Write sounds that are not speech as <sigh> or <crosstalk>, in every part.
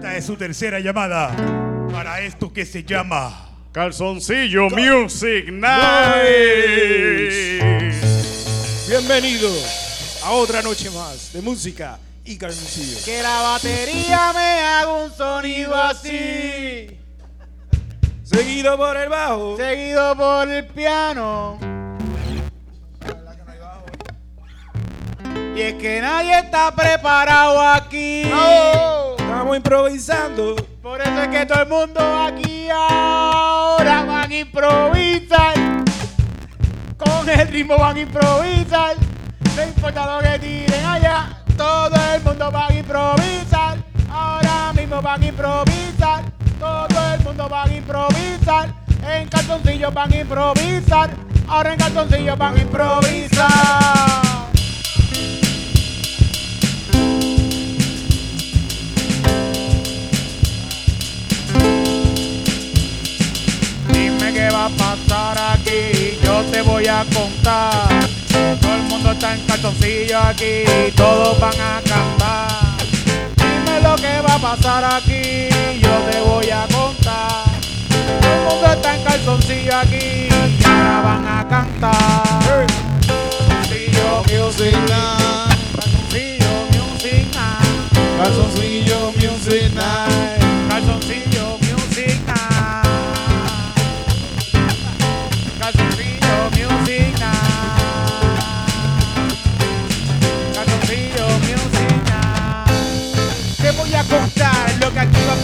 Esta es su tercera llamada para esto que se llama Calzoncillo Music Night. Bienvenidos a otra noche más de música y calzoncillo. Que la batería me haga un sonido así. Seguido por el bajo. Seguido por el piano. Y es que nadie está preparado aquí. Estamos improvisando. Por eso es que todo el mundo aquí ahora van a improvisar. Con el ritmo van a improvisar. No importa lo que tiren allá. Todo el mundo va a improvisar. Ahora mismo van a improvisar. Todo el mundo va a improvisar. En calzoncillos van a improvisar. Ahora en calzoncillos van a improvisar. Pasar aquí, yo te voy a contar. Todo el mundo está en calzoncillo aquí, todos van a cantar. Dime lo que va a pasar aquí, yo te voy a contar. Todo el mundo está en calzoncillo aquí, y ahora van a cantar. Calzoncillo music night, calzoncillo music night, Calzoncillo Music Night.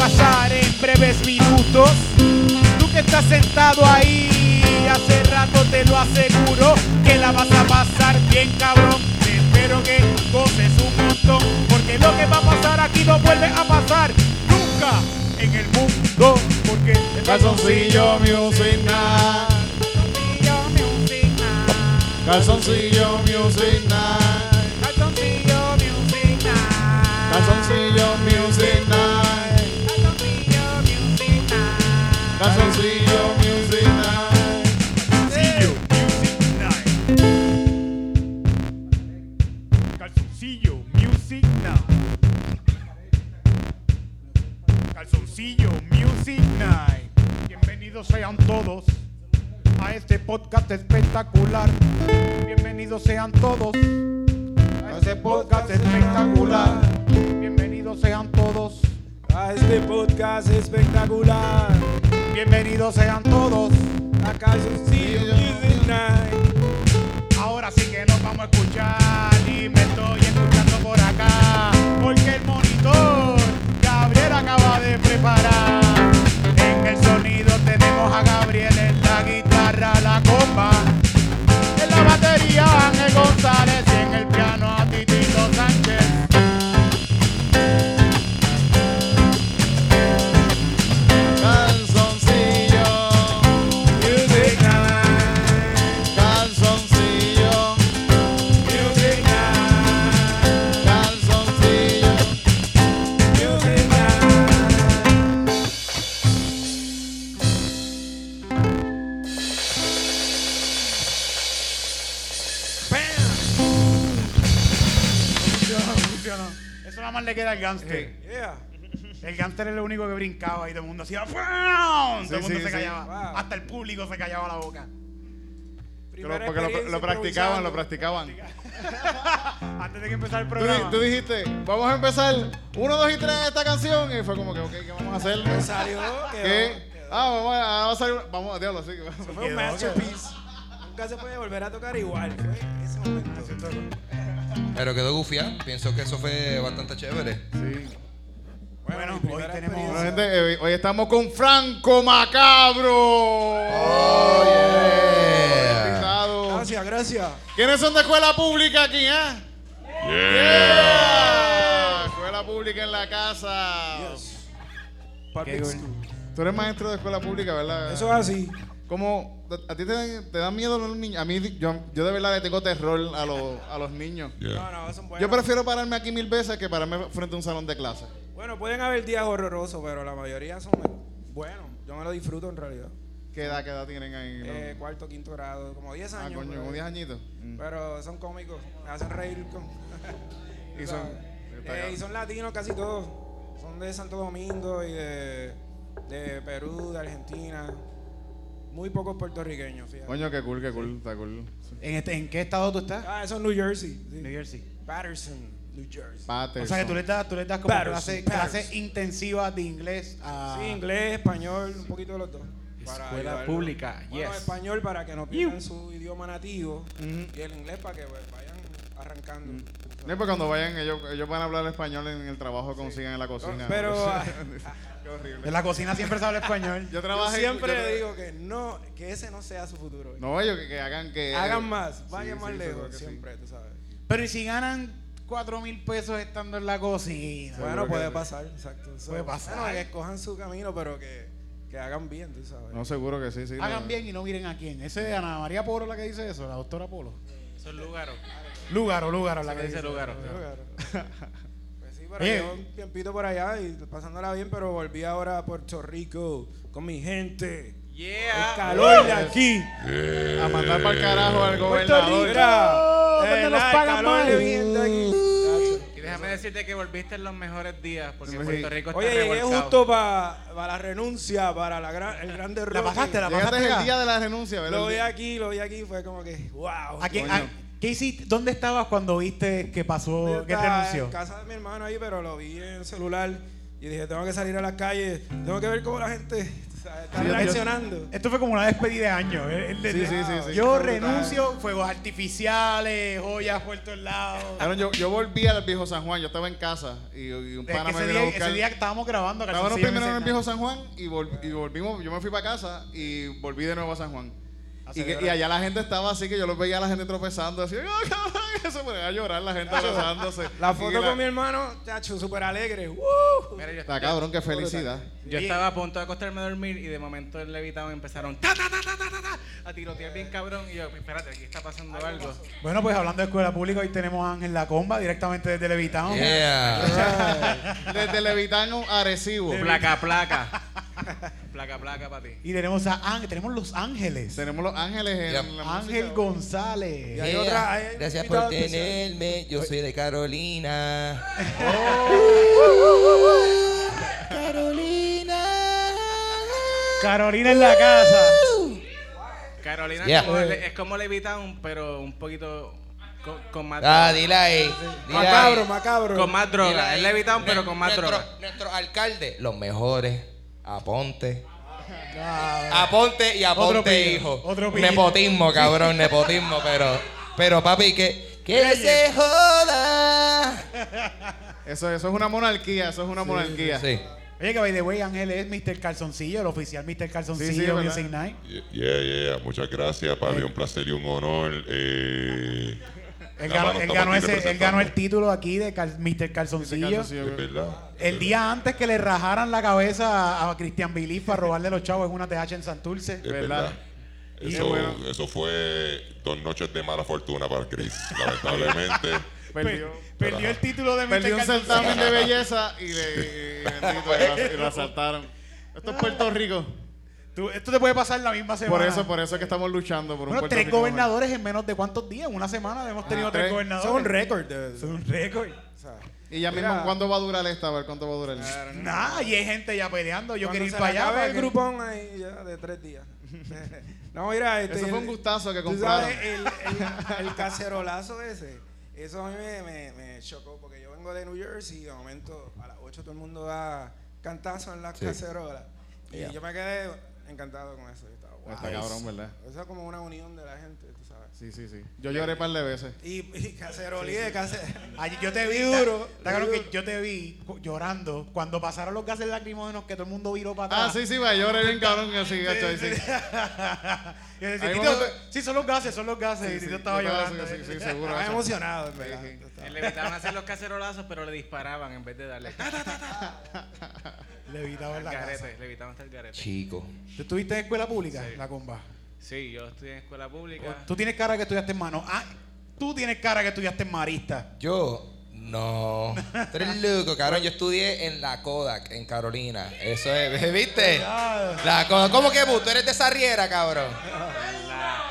Pasar en breves minutos. Tú que estás sentado ahí, hace rato te lo aseguro que la vas a pasar bien cabrón. Espero que goces un montón, porque lo que va a pasar aquí no vuelve a pasar nunca en el mundo. Porque el Calzoncillo Music Night. Calzoncillo Music Night. Espectacular. Y todo el mundo hacía ¡Fum! Todo el mundo sí, se sí. callaba. Wow. Hasta el público se callaba la boca. Primera porque lo, practicaban, lo practicaban. <laughs> Antes de que empezara el programa. tú dijiste, vamos a empezar uno, dos y tres de esta canción. Y fue como que, ok, ¿qué vamos a hacer? Salió. ¿Qué? quedó- Ah, vamos a, vamos a salir. Vamos a diablo, así que Fue un Quedó, masterpiece. Nunca se puede volver a tocar igual. Fue ese momento. Pero quedó gufiado. Pienso que eso fue bastante chévere. Sí. Bueno, hoy tenemos- Eh, hoy estamos con Franco Macabro. Oh, yeah. Gracias, gracias. ¿Quiénes son de escuela pública aquí, eh? Yeah. Escuela pública en la casa. School. Tú eres maestro de escuela pública, ¿verdad? Eso es así. ¿Cómo, ¿A ti te dan, te dan miedo los niños? A mí, yo, yo de verdad le tengo terror a los, a los niños. No, no, son buenos. Yo prefiero pararme aquí mil veces que pararme frente a un salón de clase. Bueno, pueden haber días horrorosos, pero la mayoría son buenos. Yo me lo disfruto en realidad. ¿Qué edad, qué edad tienen ahí? Eh, cuarto, quinto grado, como 10 ah, años. coño, pero- como 10 añitos. Mm. Pero son cómicos, me hacen reír con. <laughs> Y son- <laughs> Eh, y son latinos casi todos. son de Santo Domingo y de, de Perú, de Argentina. Muy pocos puertorriqueños, fíjate. Coño, qué cool, qué cool, está cool. ¿En, este, ¿En qué estado tú estás? Ah, eso es New Jersey. sí. New Jersey. Patterson, New Jersey. Patterson. O sea que tú le das, tú le das como Patterson, clase- Patterson. clases intensivas de inglés a... Sí, inglés, español, un poquito de los dos. Escuela ayudarlo. pública, Bueno, yes. español para que no pierdan su idioma nativo y el inglés para que pues, vayan arrancando. No, pues cuando vayan, ellos, ellos van a hablar español en el trabajo que consigan en la cocina. Pero <laughs> ah, Qué horrible. En la cocina siempre se habla español. <laughs> Yo yo trabajé. siempre yo le tra- digo que no, que ese no sea su futuro. No, ellos que, que hagan que. Hagan más, Sí, vayan más sí, lejos, siempre, tú sabes. Pero ¿y si ganan cuatro mil pesos estando en la cocina? Bueno, puede pasar, exacto. Eso- Puede pasar. Bueno, que escojan su camino, pero que, que hagan bien, tú sabes. No, seguro que sí, sí. Hagan no. bien y no miren a quién. Ese es Ana María Polo la que dice eso, la doctora Polo. Eso es Lugaro. Lúgaro, Lúgaro la que dice dice. Lugaro. <laughs> Pero Oye. llevo un tiempito por allá y pasándola bien, pero volví ahora a Puerto Rico con mi gente. El Yeah. calor de aquí. A mandar para el carajo al Puerto gobernador. Rico. Eh, nos el pagan mal. Y déjame decirte que volviste en los mejores días porque Sí. Puerto Rico está Oye, llegué revolcado. justo para la renuncia, para la gran, el gran derrote. ¿La pasaste? ¿La Llegaste pasaste el acá? día de la renuncia, ¿verdad? Lo vi aquí, lo vi aquí, fue como que, wow. ¿A quién- Coño. a- ¿Qué hiciste? ¿Dónde estabas cuando viste que pasó, que estaba renunció? en casa de mi hermano ahí, pero lo vi en el celular y dije, tengo que salir a la calle, tengo que ver cómo la gente está Sí, yo- reaccionando. Esto fue como una despedida de año. El de- Sí, sí, sí. Yo Brutal. renuncio, fuegos artificiales, joyas por todos lados. Cabrón, yo, yo volví al viejo San Juan, yo estaba en casa y, y un Es pana que me ese, vino a buscar. ese día que estábamos grabando. Estábamos primero en el viejo San Juan y, vol- y volvimos, yo me fui para casa y volví de nuevo a San Juan. Y, que- celebrar. y allá la gente estaba así que yo los veía a la gente tropezando así, ¡ah, cabrón! <laughs> se ponía a llorar la gente abrazándose. La Y foto la- con mi hermano, chacho, súper alegre. ¡Woo! Mira, yo, Está cabrón, qué felicidad. yo estaba a punto de acostarme a dormir y de momento el levitado empezaron ta, ta, ta, ta, ta, ta, ta, a tirotear bien cabrón. Y yo, espérate, aquí está pasando algo. Bueno, pues hablando de escuela pública, hoy tenemos a Ángel La Comba directamente desde Levitown. Yeah. <laughs> Desde Levitano a Arecibo. Placa, placa. <laughs> placa, placa para ti. Y tenemos a Ángel, tenemos Los Ángeles. Tenemos los ángeles en Yep. la Ángel música. González. Y hay Yeah. otra- hay Gracias invitado por especial. tenerme. Yo soy de Carolina. <laughs> Carolina. Carolina en la casa. Carolina Yeah. es, como, le- es como Levitown, pero un poquito con, con más Ah, droga. dile ahí. dile Macabro, ahí. macabro. Con más Dile droga. ahí. Es Levitown, pero con más Nuestro- droga. Nuestro alcalde, los mejores. Aponte. Aponte y aponte, hijo. Nepotismo, cabrón, <laughs> nepotismo, pero, pero papi, que, que se joda. Eso, eso es una monarquía, eso es una monarquía. Sí. Oye, que by the way, Ángel es Mr. Calzoncillo, el oficial Mr. Calzoncillo Sí, sí. Music Night. Yeah, yeah, muchas gracias, para mí un placer y un honor. Eh, Él ganó, mano él estamos ganó aquí ese, él ganó el título aquí de Cal- Mr. Calzoncillo. El día antes que le rajaran la cabeza a Cristian Billy para robarle los chavos en una TH en Santurce. Es ¿Verdad? verdad. Y Eso, bueno. eso fue dos noches de mala fortuna para Chris, lamentablemente. <laughs> Perdió, Perdió el título de Mr. perdió un certamen de belleza y, le, y, <laughs> bendito, y lo, y lo asaltaron. Esto es Puerto Rico. Tú- esto te puede pasar la misma semana. Por eso, por eso es que estamos luchando por un Bueno, Puerto tres mejor. gobernadores en menos de cuántos días. Una semana hemos tenido Ah, tres tres. gobernadores. Es un récord. de- Es un récord. o sea, Y ya Mira. mismo, ¿cuándo va a durar esta? A ver, ¿cuánto va a durar? Nada, y hay gente ya peleando. Yo quiero ir para allá. para el que- grupón ahí ya de tres días. <laughs> <laughs> no, mira, este, Eso fue un gustazo que compraron. sabes, el, el- <laughs> el cacerolazo ese, eso a mí me, me, me chocó porque yo vengo de New Jersey y de momento a las 8 todo el mundo da cantazo en las Sí. cacerolas. Yeah. Y yo me quedé encantado con eso. Yo estaba, wow. Está cabrón, ¿verdad? Eso es como una unión de la gente, tú sabes. Sí, sí, sí. Yo lloré un par de veces. Y, y cacerolí de cacer... <laughs> Ayer yo te vi, Y duro. Está claro y que yo te vi llorando cuando pasaron los gases lacrimógenos que todo el mundo viró para Ah, atrás. sí, sí, va, lloré bien cabrón así, gacho, sí. Y <laughs> yo decía, Hay "Tito, momentos- sí, son los gases, son los gases. y Sí, Tito sí, estaba yo estaba llorando. sí, sí, <laughs> seguro. Estaba emocionado, en verdad. Sí, sí. En Levitown hacían los cacerolazos, pero le disparaban en vez de darle. Ta, ta, ta, ta. Le evitaba en la casa. Garete, Levitown está el garete. Chico. ¿Tú estuviste en escuela pública? La comba. Sí, yo estoy en escuela pública. Tú tienes cara que estudiaste en mano. Ah, tú tienes cara que estudiaste en marista. Yo, no. <laughs> Tú eres loco, cabrón. Yo estudié en la Kodak, en Carolina. Eso es, <laughs> ¿viste? La Kodak. ¿Cómo que tú? Tú eres de esa riera, cabrón.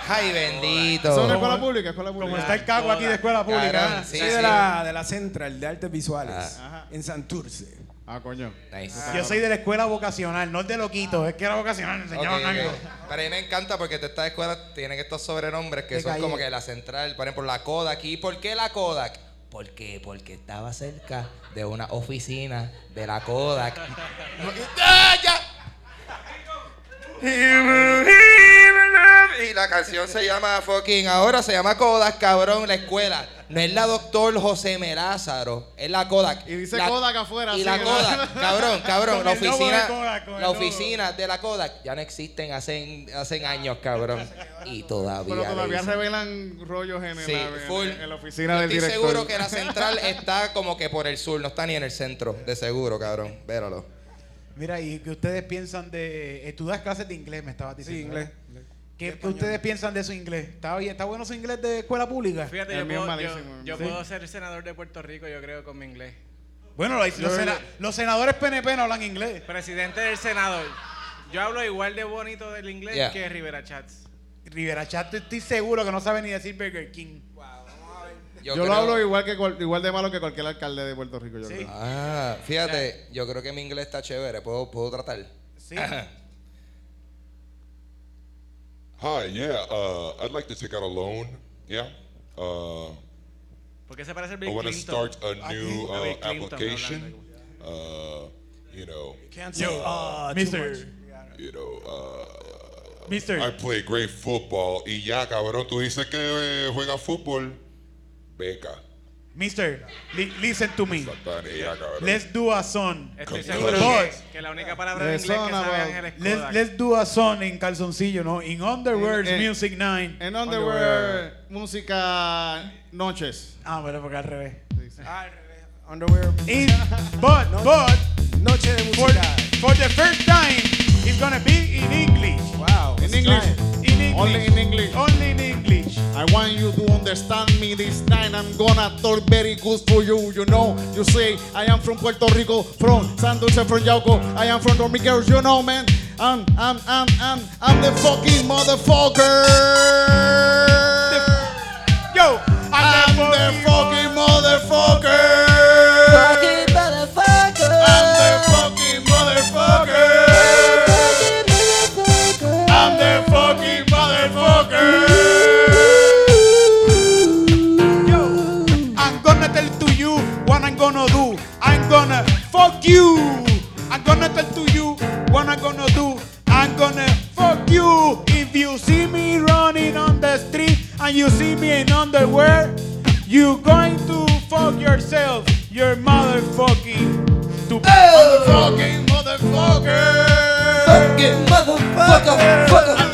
Ay, bendito. ¿Eso es una escuela pública? ¿Escuela Como pública? está el cago aquí de escuela pública. Cabrón, ah. sí, Soy sí. de, la, de la Central de Artes Visuales Ajá. en Santurce. Ah, coño. Nice. Yo soy de la escuela vocacional, no de loquito, es que era vocacional, Ok, enseñaban ok. algo. Pero a mí me encanta porque todas estas escuelas tienen estos sobrenombres que De son calle. como que la central, por ejemplo, la Kodak. ¿Y por qué la Kodak? ¿Por qué? Porque estaba cerca de una oficina de la Kodak. <laughs> ¡Ah, ya! Y la canción se llama fucking, ahora se llama Kodak, cabrón, la escuela. No es la doctor José Melázaro, es la Kodak. Y dice La- Kodak afuera, Y la. Kodak, cabrón, cabrón, Con la de oficina, Kodak, el la oficina de la Kodak ya no existen hace, hace años, cabrón. Y todavía. Pero todavía revelan rollos en, Sí, la, full. en la oficina del estoy director. seguro que la central está como que por el sur, no está ni en el centro, de seguro, cabrón. Véralo. Mira, y que ustedes piensan de. eh, tú das clases de inglés, me estabas Sí, diciendo. inglés. ¿verdad? ¿Qué, qué ustedes piensan de su inglés? ¿Está, bien, ¿Está bueno su inglés de escuela pública? Fíjate, El yo, mío puedo, yo, malísimo. yo Sí. puedo ser senador de Puerto Rico, yo creo, con mi inglés. Bueno, los, los sena- los senadores PNP no hablan inglés. Presidente del Senado. Yo hablo igual de bonito del inglés Yeah. que Rivera Chats. Rivera Chat, estoy seguro que no sabe ni decir Burger King. Yo, creo- lo hablo igual que cual- igual de malo que cualquier alcalde de Puerto Rico, yo Sí. creo. Ah, fíjate, yo creo que mi inglés está chévere, puedo, puedo tratar. Sí. <coughs> Hi, yeah. Uh, I'd like to take out a loan. Yeah. Uh, ¿Por qué se parece a I Bill want to start a new Bill uh, application. Uh, you know, Can't say uh, too Mister, you know. Uh, Mister. I play great football. Y ya, cabrón, tú dices que eh, juega fútbol. Beca. Mister, li- listen to me. Let's do a song. Estoy seguro que, que la única palabra The inglés que about- es el Let's, let's do a song in calzoncillo, ¿no? In Underwear's En- en- Music 9. En Underwear, música noches. Ah, bueno, porque al revés. Ah, al revés. Underwear. In, but, but, Noche de for, for the first time, it's gonna be in English. Wow. In English. In English. Only in English. Only in English. I want you to understand me this time. I'm gonna talk very good for you. You know, you say I am from Puerto Rico, from San Dulce, from Yauco. I am from Dominicans. You know, man. I'm, I'm, I'm, I'm, I'm the fucking motherfucker. Yo, I'm the fucking motherfucker. Fucking fuck you. I'm gonna tell to you what I'm gonna do. I'm gonna fuck you. If you see me running on the street and you see me in underwear, you going to fuck yourself. You're motherfucking stupid. Fucking motherfucker. Fucking motherfucker. Fucker. I'm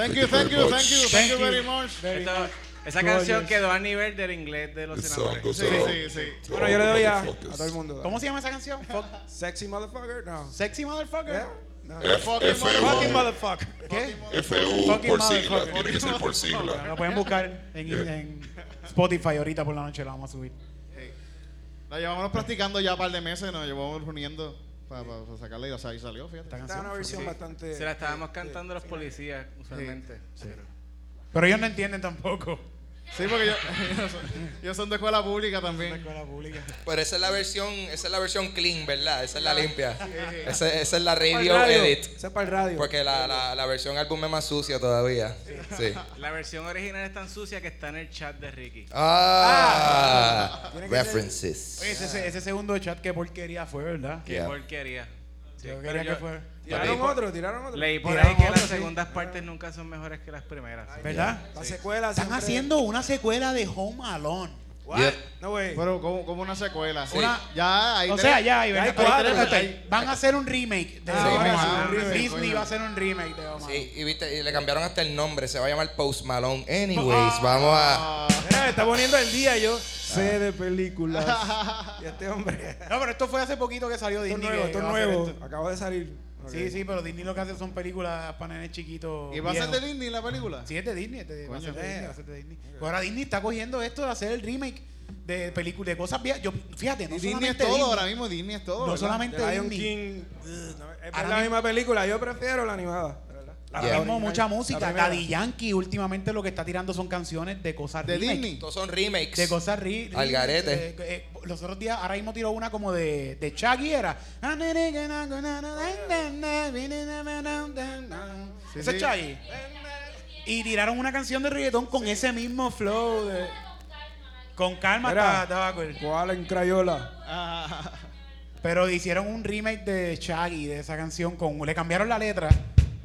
Thank you, thank you, thank you, thank you very much. Very Esto- much. esa Gorgeous. canción quedó a nivel del inglés de los senadores. Sí, sí, sí. Bueno, yo le doy a, a todo el mundo. ¿Cómo se llama esa canción? Fuck. Sexy motherfucker? No. Sexy motherfucker. Yeah? No. F- Fucking Fucking FU, motherfucker. ¿Qué? FU Fucking por sigla, motherfucker. tiene que ser por sigla. Lo pueden buscar en, en Spotify ahorita por la noche, la vamos a subir. La llevamos practicando ya un par de meses, nos llevamos reuniendo para sacarle y o sea, ahí salió, fíjate. Esta canción. una versión bastante. Se la estábamos cantando los policías usualmente. Pero ellos no entienden tampoco. Sí, porque yo, ellos son, ellos son de escuela pública también. Escuela pública. Pero esa es la versión, esa es la versión clean, ¿verdad? Esa es la limpia. Esa, esa es la radio radio. edit. Ese es para el radio. Porque la, la, la versión álbum es más sucia todavía. Sí. La versión original es tan sucia que está en el chat de Ricky. Ah, ser- references. Oye, ese, ese segundo chat, qué porquería fue, ¿verdad? Qué Yeah. porquería. Sí, Yo quería yo- que fuera. Tiraron leí por- otro, tiraron otro. Leí por ahí que otro, las sí. segundas partes nunca son mejores que las primeras. ¿Verdad? La secuela Están siempre- haciendo una secuela de Home Alone. What? Yep. No way. Pero como, como una secuela. Sí. Una, ya hay O tres- sea, ya, van a hacer un remake de Ah, Home sí, Alone. Disney va a hacer un remake de Home Alone. Sí, y viste, y le cambiaron hasta el nombre, se va a llamar Post Malone. Anyways, vamos a. Mira, me está poniendo el día yo sé de películas. <laughs> y este hombre. No, pero esto fue hace poquito que salió Esto es Disney. nuevo, esto es nuevo. esto. Acaba de salir. Sí, sí, pero Disney lo que hace son películas para nenes chiquitos. ¿Y va a ser de Disney la película? Sí, es de Disney. este, va, a ser de Disney eh. va a ser de Disney. Ahora Disney está cogiendo esto de hacer el remake de películas, de cosas viejas. Yo, fíjate, no Disney es todo, Disney, ahora mismo Disney es todo. no ¿verdad? solamente Lion Disney. King. no, es la misma película. Yo prefiero la animada. Ahora mismo mucha música. Daddy Yankee últimamente lo que está tirando son canciones de cosas De remake. Disney. Todos son remakes. De cosas ri- Al garete. eh, eh, los otros días, ahora mismo tiró una como de, de Shaggy era. Sí, Ese es. Shaggy. Y tiraron una canción de reggaetón con ese mismo flow. de- con calma, estaba. ¿Cuál en Crayola? Ah, Pero hicieron un remake de Shaggy, de esa canción. con Le cambiaron la letra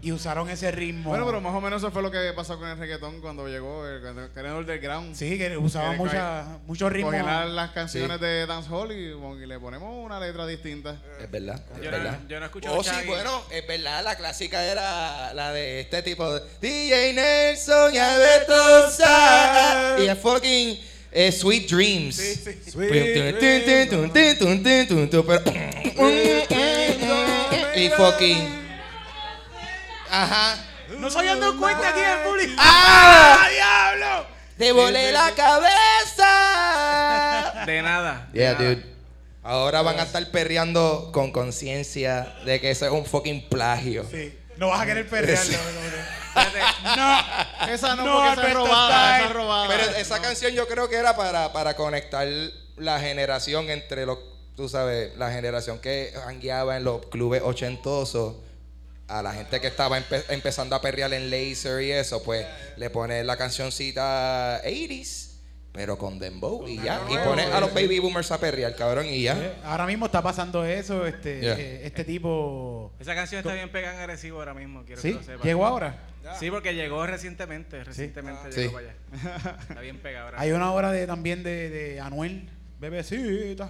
y usaron ese ritmo. bueno, pero más o menos eso fue lo que pasó con el reggaetón cuando llegó el el underground. Sí, que usaban Que mucha, muchos ritmos. Cogían las- canciones Sí. de dancehall y, le ponemos una letra distinta. Es verdad, es Yo no- verdad. yo no escucho Oh, sí, bueno, es verdad, la clásica era la de este tipo de DJ Nelson y Alberto y a fucking eh, Sweet Dreams. Sweet pero- y fucking Ajá. No se habían dado cuenta aquí en público. ¡Ah! diablo! ¡Te volé la cabeza! De nada. de Yeah, nada. dude. Ahora van a estar perreando con conciencia de que eso es un fucking plagio. Sí. No vas a querer perrearlo. Fíjate, No. Esa no, No, porque esa es robada, esa es robada. Pero esa canción yo creo que era para, para conectar la generación entre los, tú sabes, la generación que hangueaba en los clubes ochentosos a la gente que estaba empe- empezando a perrear en laser y eso, pues le pone la cancioncita 80s, pero con dembow y ya. Y pone a los baby boomers a perrear, cabrón, y ya. Ahora mismo está pasando eso. Este, Yeah. eh, este tipo. Esa canción está bien pegada en agresivo ahora mismo, quiero ¿Sí? que lo sepas. ¿Llegó ahora? Sí, porque llegó recientemente, recientemente Sí. llegó para allá. <laughs> Está bien pegada ahora. Hay una obra de, también de, de Anuel, Bebecita,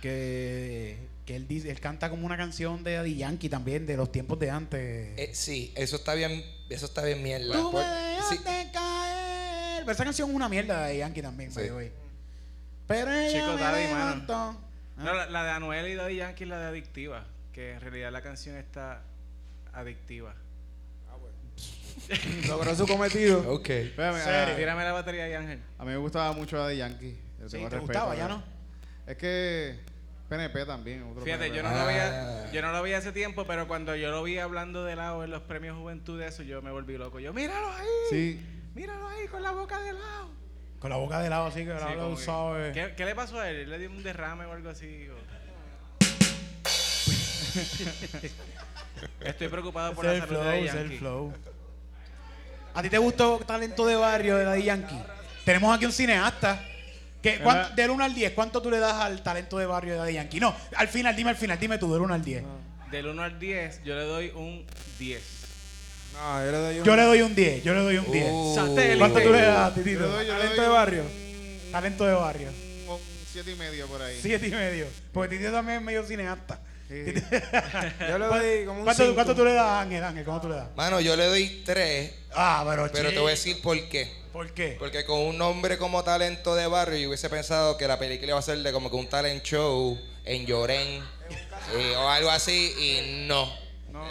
que, que él, dice, él canta como una canción de Daddy Yankee también, de los tiempos de antes. Eh, sí, eso está bien, eso está bien mierda. Tú Por- me sí. dejaste caer. Pero esa canción es una mierda de Daddy Yankee también, the way. Pero ella Chico me Daddy, mano. levantó. No, la, la de Anuel y Daddy Yankee es la de Adictiva, que en realidad la canción está adictiva. <laughs> Logró su cometido. Ok. Espérame, Tírame la batería ahí, Ángel. a mí me gustaba mucho la de Yankee. Sí, ¿te respeto, gustaba? ¿Ya no? Es que PNP también. Otro Fíjate, PNP. yo no, lo Ah. veía, yo no lo vi hace tiempo, pero cuando yo lo vi hablando de lado en los premios Juventud de eso, yo me volví loco. Yo, míralo ahí, Sí. míralo ahí con la boca de lado. Con la boca de lado así que Sí, lo que- sabe. ¿Qué, qué le pasó a él? ¿Él le dio un derrame o algo así? o- <laughs> Estoy preocupado por Ese la es el salud flow, de es Yankee. el flow. ¿A ti te gustó Talento de Barrio de Daddy Yankee? Tenemos aquí un cineasta. Que, ¿cuán- Ajá. del 1 al 10, ¿cuánto tú le das al talento de barrio de Daddy Yankee? No, al final, dime al final, dime tú, del 1 al 10. Del 1 al 10, yo le doy un 10. No, yo le doy un Yo le doy un 10, yo le doy un 10. Uh. ¿Cuánto tú le das, Yo Titito? le doy, yo le talento doy de un- barrio. Talento de barrio. Un, un siete y medio por ahí. Siete y medio. Porque Titito también es medio cineasta. <laughs> Yo le doy como un ¿Cuánto, cinco. cuánto tú le das a Ángel, Ángel? ¿Cómo tú le das? Mano, yo le doy tres, Ah, pero pero te voy a decir por qué. ¿Por qué? Porque con un nombre como talento de barrio, yo hubiese pensado que la película iba a ser de como que un talent show en Llorén <laughs> eh, o algo así, y no.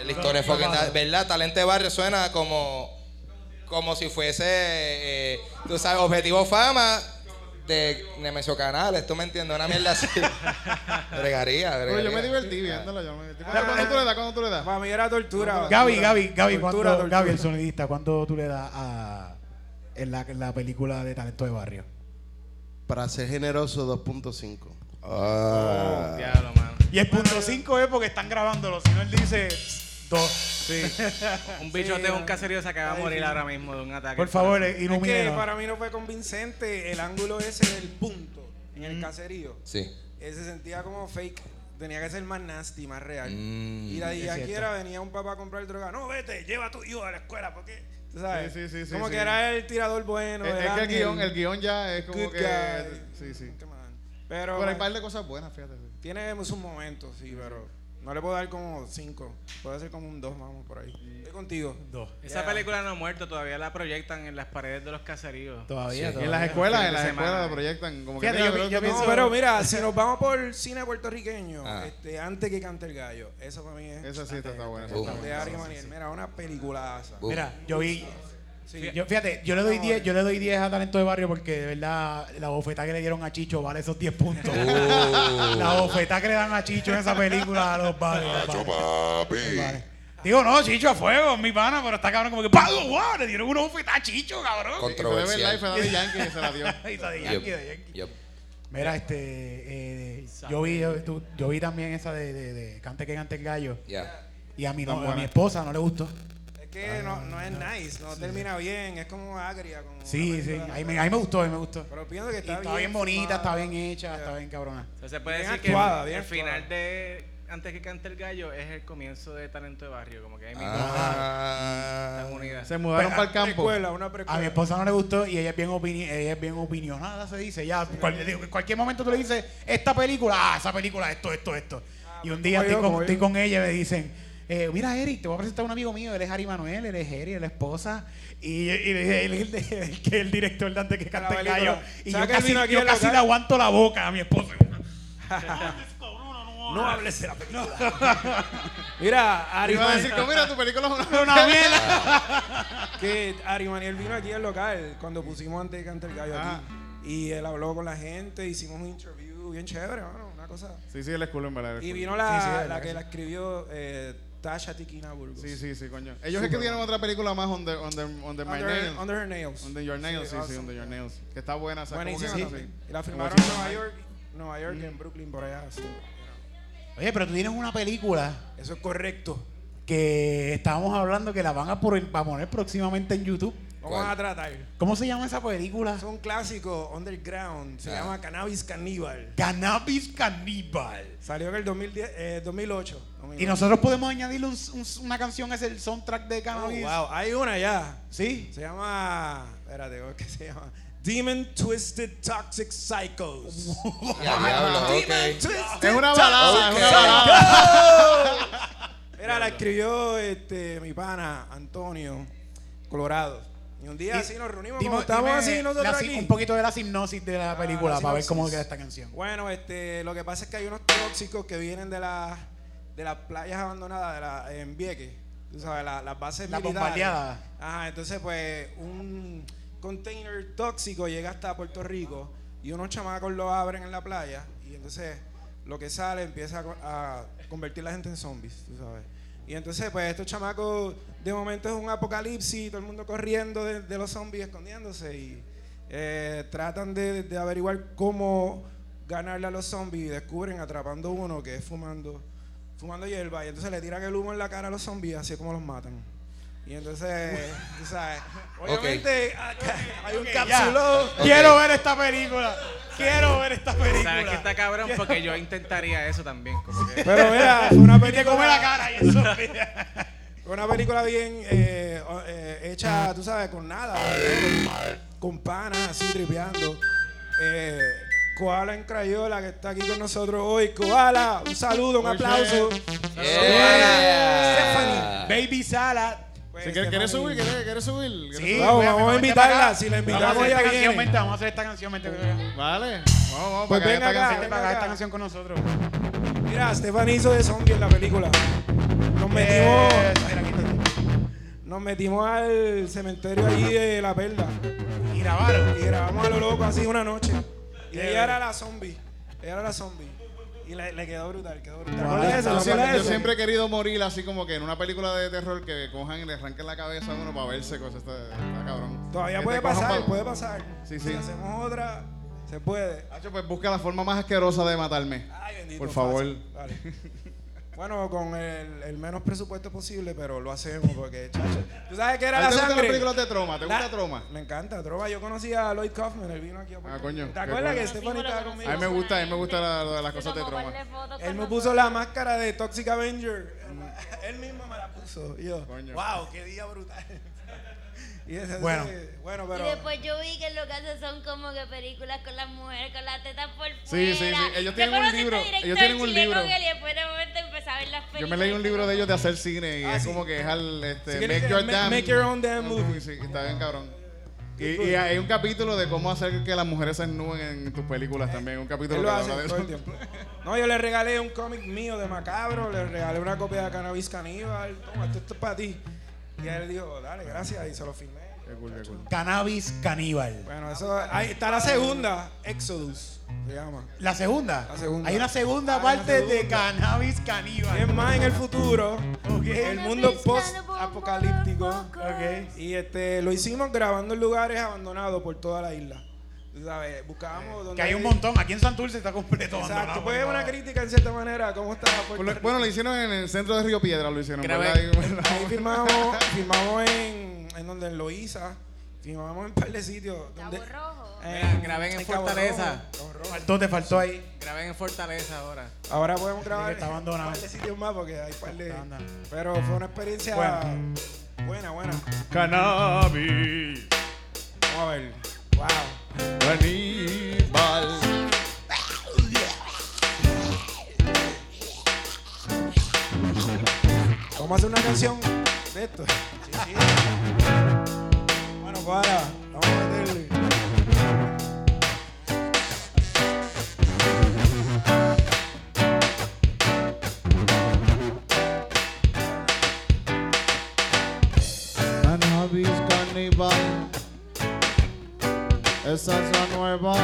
la historia fue que, ¿verdad? Talento de barrio suena como, como si fuese, eh, tú sabes, objetivo fama de Nemesio Canales, ¿tú me entiendes? Una mierda así. <laughs> bregaría, Pero yo me bregaría. divertí viéndola. Yo me divertí. ¿Cuánto cuánto tú le das? ¿Cuánto tú le das? Para mí era tortura. Gaby. Gaby, Gaby, Tortura, ¿cuánto, tortura. Gaby, el sonidista, ¿cuánto tú le das a en la, en la película de talento de barrio? Para ser generoso, 2.5. Ah. Diablo, mano. Y el punto 5 es porque están grabándolo, si no él dice dos. Sí. <laughs> un bichote Sí, de un caserío se acaba de morir sí. ahora mismo de un ataque. Por favor, eh, Es que para mí no fue convincente el ángulo ese del punto en el caserío. Sí. Él se sentía como fake. Tenía que ser más nasty, más real. Mm. y la Es cierto. era venía un papá a comprar droga. No, vete, lleva a tu hijo a la escuela, porque. ¿Tú sabes? Sí, sí, sí, sí, como sí. que era el tirador bueno. Es, el es que el ángel, guion, el guion ya es como good que. guy. Sí, sí. Come on. Pero, Pero hay un par de cosas buenas, fíjate. sí. tiene sus momentos, sí, pero no le puedo dar como cinco. Puede ser como un dos, vamos, por ahí. Estoy contigo. Dos. Esa Yeah. película no ha muerto, todavía la proyectan en las paredes de los caseríos. Todavía, Sí. todavía. En las escuelas, en las semana. escuelas lo proyectan como que. Fíjate, mira, yo- pero yo esto No, pienso- pero mira, si <laughs> nos vamos por cine puertorriqueño, Ah. este, antes que cante el gallo, eso para mí es. Esa sí está, está buena. esa Boom. está de buena. Ari Maniel. Mira, una peliculaza. Mira, yo vi. Sí. Yo, fíjate, yo le doy 10, yo le doy 10 a Talento de Barrio porque de verdad la bofetada que le dieron a Chicho vale esos 10 puntos. Uh. La bofetada que le dan a Chicho en esa película a los vale. vale. papi. Vale. Digo, no, Chicho a fuego, mi pana, pero está cabrón como que ¡Pago, wow! Le dieron una bofetada a Chicho, cabrón. Y fue de verdad y fue Controversial. Daddy Yankee y se la dio. <laughs> Y está de Yankee, de Yankee. Mira, este, eh, yo vi, yo, tú- yo vi también esa de, de, de Cante que cante el gallo y a mi, no- a mi esposa no le gustó. Es que no, no es nice, no termina bien, es como agria. Como Sí, sí, a mí, me, a mí me gustó, a mí me gustó. Pero pienso que Y está, está bien bonita, está bien hecha, está bien cabrona. Entonces se puede Bien decir actuada, que el final de Antes que cante el gallo es el comienzo de Talento de Barrio, como que ahí mismo Ah. están unidas. Se mudaron Pero, para el campo. Precuela, una A precuela. mi esposa no le gustó y ella es bien, opini ella es bien opinionada, se dice. Ya, cual- cualquier momento tú le dices, esta película, ah, esa película, esto, esto, esto. y un día estoy, con, estoy con ella y me dicen, eh, mira Eric, te voy a presentar a un amigo mío, él es Ari Manuel, él es Eri, él es la esposa. Y, y le dije, él es el, de- el que es el director de antes que cante el película. gallo. Y ¿Sabes yo que él casi, vino aquí yo al casi local? le aguanto la boca a mi esposa. <laughs> No hables de la película. Mira, Ari Iba a decir, Maniel, como, mira, tu película es una, <laughs> Una mierda. <laughs> que Ari Maniel vino aquí al local cuando pusimos antes de cantar el gallo Ah. aquí. Y él habló con la gente, hicimos un interview bien chévere, mano, una cosa. Sí, sí, él es en verdad. él es Y cool. vino la, Sí, sí, de la que la escribió eh, Tasha Tikina Burgos. Sí, sí, sí, coño. Ellos es que tienen otra película más, Under, under, under My Under, Nails. under Her Nails. Under Your Nails, sí, sí, awesome. Under Your Nails. Que está buena, que- Buenísima sí. también. Y la filmaron en Nueva York, Nueva York, en Brooklyn, por allá. Oye, pero tú tienes una película Eso es correcto. que estábamos hablando que la van a, por- a poner próximamente en YouTube. Vamos ¿Cuál? a tratar. ¿Cómo se llama esa película? Es un clásico underground. Se Ah. llama Cannabis Caníbal. Cannabis Cannibal. Salió en el 2010, eh, 2008. Y nosotros podemos añadirle un- un- una canción, es el soundtrack de Oh, Cannabis. wow, hay una ya. ¿Sí? Se llama. Espérate, ¿cómo es que se llama? Demon Twisted Toxic Psychos. <laughs> Ya, diablo. Es una balada, es una balada. Mira, la escribió este, mi pana Antonio Colorado. Y un día Di- así nos reunimos, Dime- como estamos dime así nosotros la aquí. Un poquito de la hipnosis de la Ah, película la para ver cómo queda esta canción. Bueno, este, lo que pasa es que hay unos tóxicos que vienen de, la, de las playas abandonadas de la, en Vieques. Tú sabes, la- las bases Las militares. Ajá, entonces pues un container tóxico llega hasta Puerto Rico y unos chamacos lo abren en la playa y entonces lo que sale empieza a, co- a convertir la gente en zombies, tú sabes. Y entonces pues estos chamacos de momento es un apocalipsis, todo el mundo corriendo de, de los zombies, escondiéndose y eh, tratan de, de averiguar cómo ganarle a los zombies y descubren atrapando uno que es fumando, fumando hierba y entonces le tiran el humo en la cara a los zombies así es como los matan. Y entonces, tú sabes, obviamente hay un cápsulo. Quiero ver esta película. Quiero ver esta película. ¿Sabes que está cabrón? Porque yo intentaría eso también. Como que, Pero mira, una Y <laughs> te película, come la cara y eso. <laughs> una película bien eh, eh, hecha, tú sabes, con nada, con, con panas así tripeando. Eh, Koala en Crayola, que está aquí con nosotros hoy. Koala, un saludo, un aplauso. Yeah. Stephanie. Baby Salad. Pues, Si quieres, ¿Quieres subir? ¿Quieres, quieres subir? ¿Quieres Sí, subir? Vamos, vamos a invitarla, si la Vamos a invitamos, hacer ella esta canción, vamos a hacer esta canción, vente. Vale. Vamos, vamos. Pues para venga esta acá, acá esta canción con nosotros. Mira, Stephanie hizo de zombie en la película. Nos metimos, nos metimos al cementerio allí de La Perla. Y grabaron. Y grabamos a lo loco así una noche. Y Qué ella era la zombie. Ella era la zombie. Y le, le quedó brutal, quedó brutal. Yo, ¿Cuál es esa? yo ¿Cuál siempre, yo he querido morir así como que en una película de terror que cojan y le arranquen la cabeza a uno para verse cosas. Está, está cabrón. Todavía Que puede te cojan pasar, pa- puede pasar. Sí, Si sí. hacemos otra, se puede. Hacho, pues busca la forma más asquerosa de matarme. Ay, bendito. Por favor. fácil. Dale. <laughs> Bueno, con el, el menos presupuesto posible, pero lo hacemos porque, chacho. ¿Tú sabes qué era ¿A la ¿Te gustan las sangre? películas de troma? ¿Te La- gusta troma? Me encanta, Trova. Yo conocí a Lloyd Kaufman, él vino aquí a Puerto Ah, coño, ¿Te acuerdas que. Stephanie estaba Sí, conmigo? A mí me gusta, a mí me gusta la- de las cosas de troma. Él me puso la máscara de Toxic Avenger. <laughs> Él mismo me la puso. Y yo, Coño. wow, qué día brutal. Y ese- Bueno. ese- bueno, Y pero. después yo vi que lo que hacen son como que películas con las mujeres, con las tetas por fuera. Sí, sí, sí. Ellos Yo tienen un a libro, este ellos tienen un libro. y después de momento empecé a ver las películas. Yo me leí un libro de ellos de hacer cine y Ah, es sí. como que es al este, make, your damn, make your own damn movie. Sí, está bien cabrón. Y, y hay un capítulo de cómo hacer que las mujeres se desnuden en tus películas también. Un capítulo lo hace de eso. <laughs> No, yo le regalé un cómic mío de Macabro, le regalé una copia de Cannabis Caníbal. Toma, esto, esto es para ti. Y él dijo, dale, gracias, y se lo firmé. Qué cool, qué cool. Cannabis Caníbal. Bueno, eso. Ahí está la segunda, Exodus, se llama. La segunda. La segunda. Hay una segunda una parte de. Cannabis Caníbal. Es más en el futuro, el mundo post-apocalíptico. Ok. Y este, lo hicimos grabando en lugares abandonados por toda la isla. ¿Sabes? Buscábamos donde Que hay un montón. Aquí en Santurce está completo. Exacto, abandonado, pues por una crítica en cierta manera, ¿cómo está? Bueno, lo hicieron en el centro de Río Piedra, lo hicieron. ¿verdad? Ahí filmamos, <laughs> filmamos en, en donde en Loíza, filmamos en un par de sitios. Cabo Donde, Rojo. Mira, graben en Fortaleza. Rojo, Cabo Rojo. Faltó, te faltó ahí. Graben en Fortaleza ahora. Ahora podemos grabar está en abandonado. un par de sitios más porque hay par de... Pero fue una experiencia Bueno. buena, buena. Cannabis, Vamos a ver. Wow. caníbal. Vamos a hacer una canción de esto. Sí, sí. Bueno, pues ahora, vamos a meterle. Cannabis caníbal. Esa es la nueva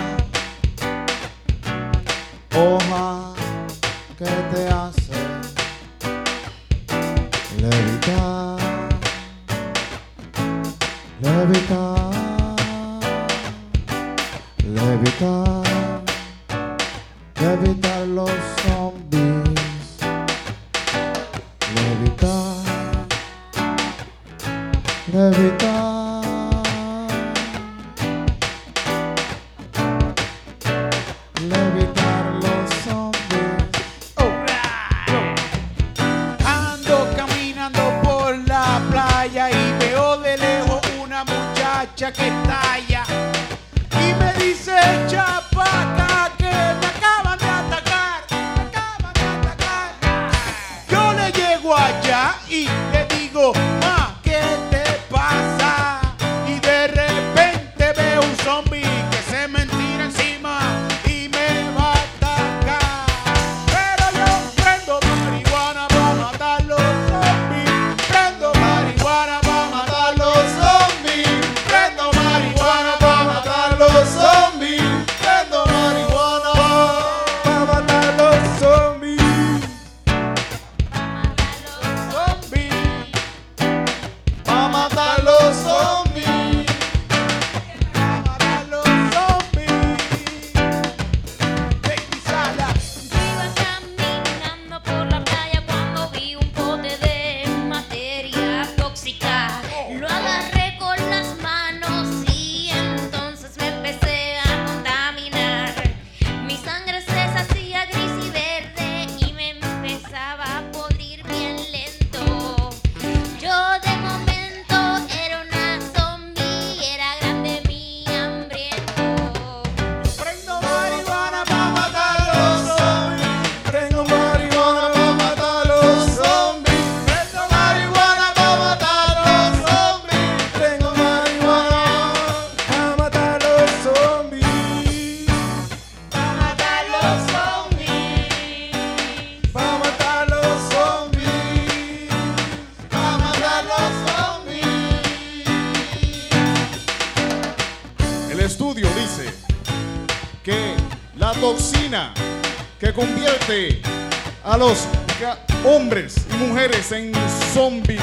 hombres y mujeres en zombies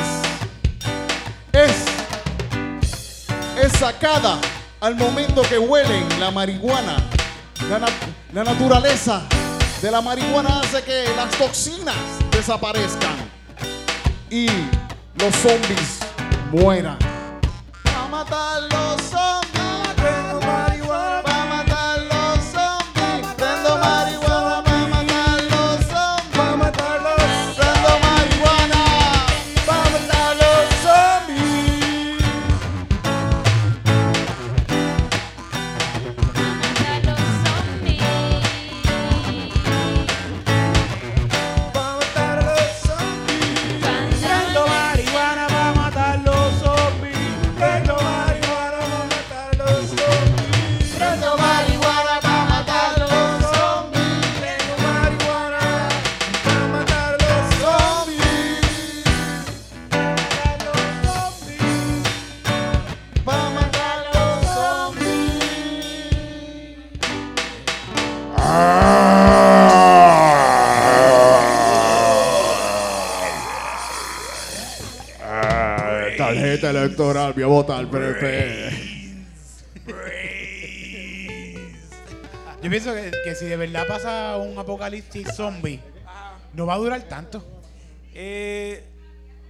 es, es sacada al momento que huelen la marihuana. La, na- la naturaleza de la marihuana hace que las toxinas desaparezcan y los zombies mueran. A matar voy a votar PP. Yo pienso que, que si de verdad pasa un apocalipsis zombie, no va a durar tanto. Eh,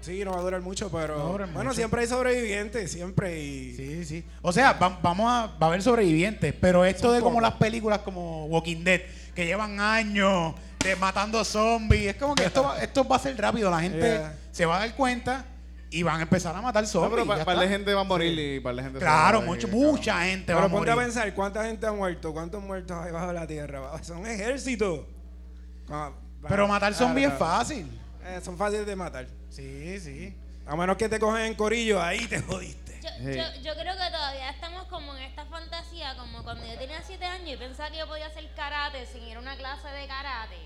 sí, no va a durar mucho, pero No durar bueno, mucho. siempre hay sobrevivientes, siempre y Sí, sí. O sea, va- vamos a, va a haber sobrevivientes, pero esto Son de como las películas como Walking Dead, que llevan años de matando zombies, es como que esto, va- esto va a ser rápido, la gente Yeah. se va a dar cuenta y van a empezar a matar No, zombies. pero ya para la gente va a morir y para la gente Claro, va a mucho, morir, mucha gente va a Pero ponte a morir. pensar, ¿cuánta gente ha muerto? ¿Cuántos muertos hay bajo la tierra? Son ejércitos. Ah, Pero matar zombies es claro. fácil. Eh, son fáciles de matar. Sí, sí. A menos que te cogen en corillo, ahí te jodiste. Yo, Sí. yo, yo creo que todavía estamos como en esta fantasía, como cuando yo tenía 7 años y pensaba que yo podía hacer karate sin ir a una clase de karate.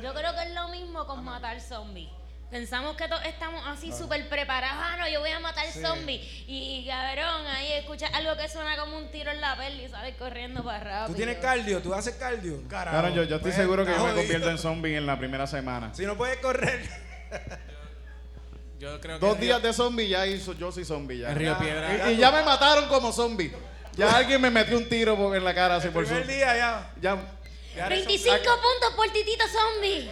Yo creo que es lo mismo con matar zombies. Pensamos que todos estamos así súper preparados. Ah, no, yo voy a matar zombies. Y cabrón, ahí escuchas algo que suena como un tiro en la peli y sales corriendo para rápido. Tú tienes cardio, tú haces cardio. Carajo. Claro, yo, yo estoy Pues, seguro que yo me convierto en zombie en la primera semana. Si no puedes correr. Yo creo que Dos días de zombie ya hizo, yo soy zombie ya. en Río Piedra. Y, y ya me mataron como zombie. Ya <laughs> alguien me metió un tiro en la cara así por su. Primer día ya. Ya. 25 puntos por titito zombie.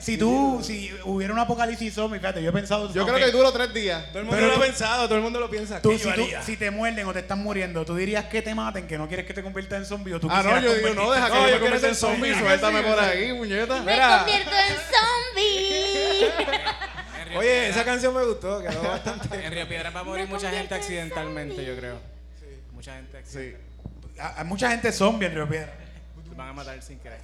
Si, si tú, si hubiera un apocalipsis zombie, fíjate, yo he pensado. Yo creo que duro tres días. Todo el mundo Pero lo tú- ha pensado, todo el mundo lo piensa. Tú, ¿Qué si, yo tú- haría? si te muerden o te están muriendo, tú dirías que te maten, que no quieres que te conviertas en zombie o tú Ah, no, quisieras yo digo, no, convertirte deja que No, yo yo me quiero convierta en ser zombie, zombie. suéltame Sí, por sí. ahí, muñeca. Me Mira. convierto en zombie. Río <laughs> Oye, esa canción me gustó, quedó <laughs> bastante. En Río Piedra va a morir Me mucha gente convierto en accidentalmente, yo creo. Mucha gente accidentalmente. Sí. Hay hay mucha gente zombie en Río Piedra. Van a matar sin querer.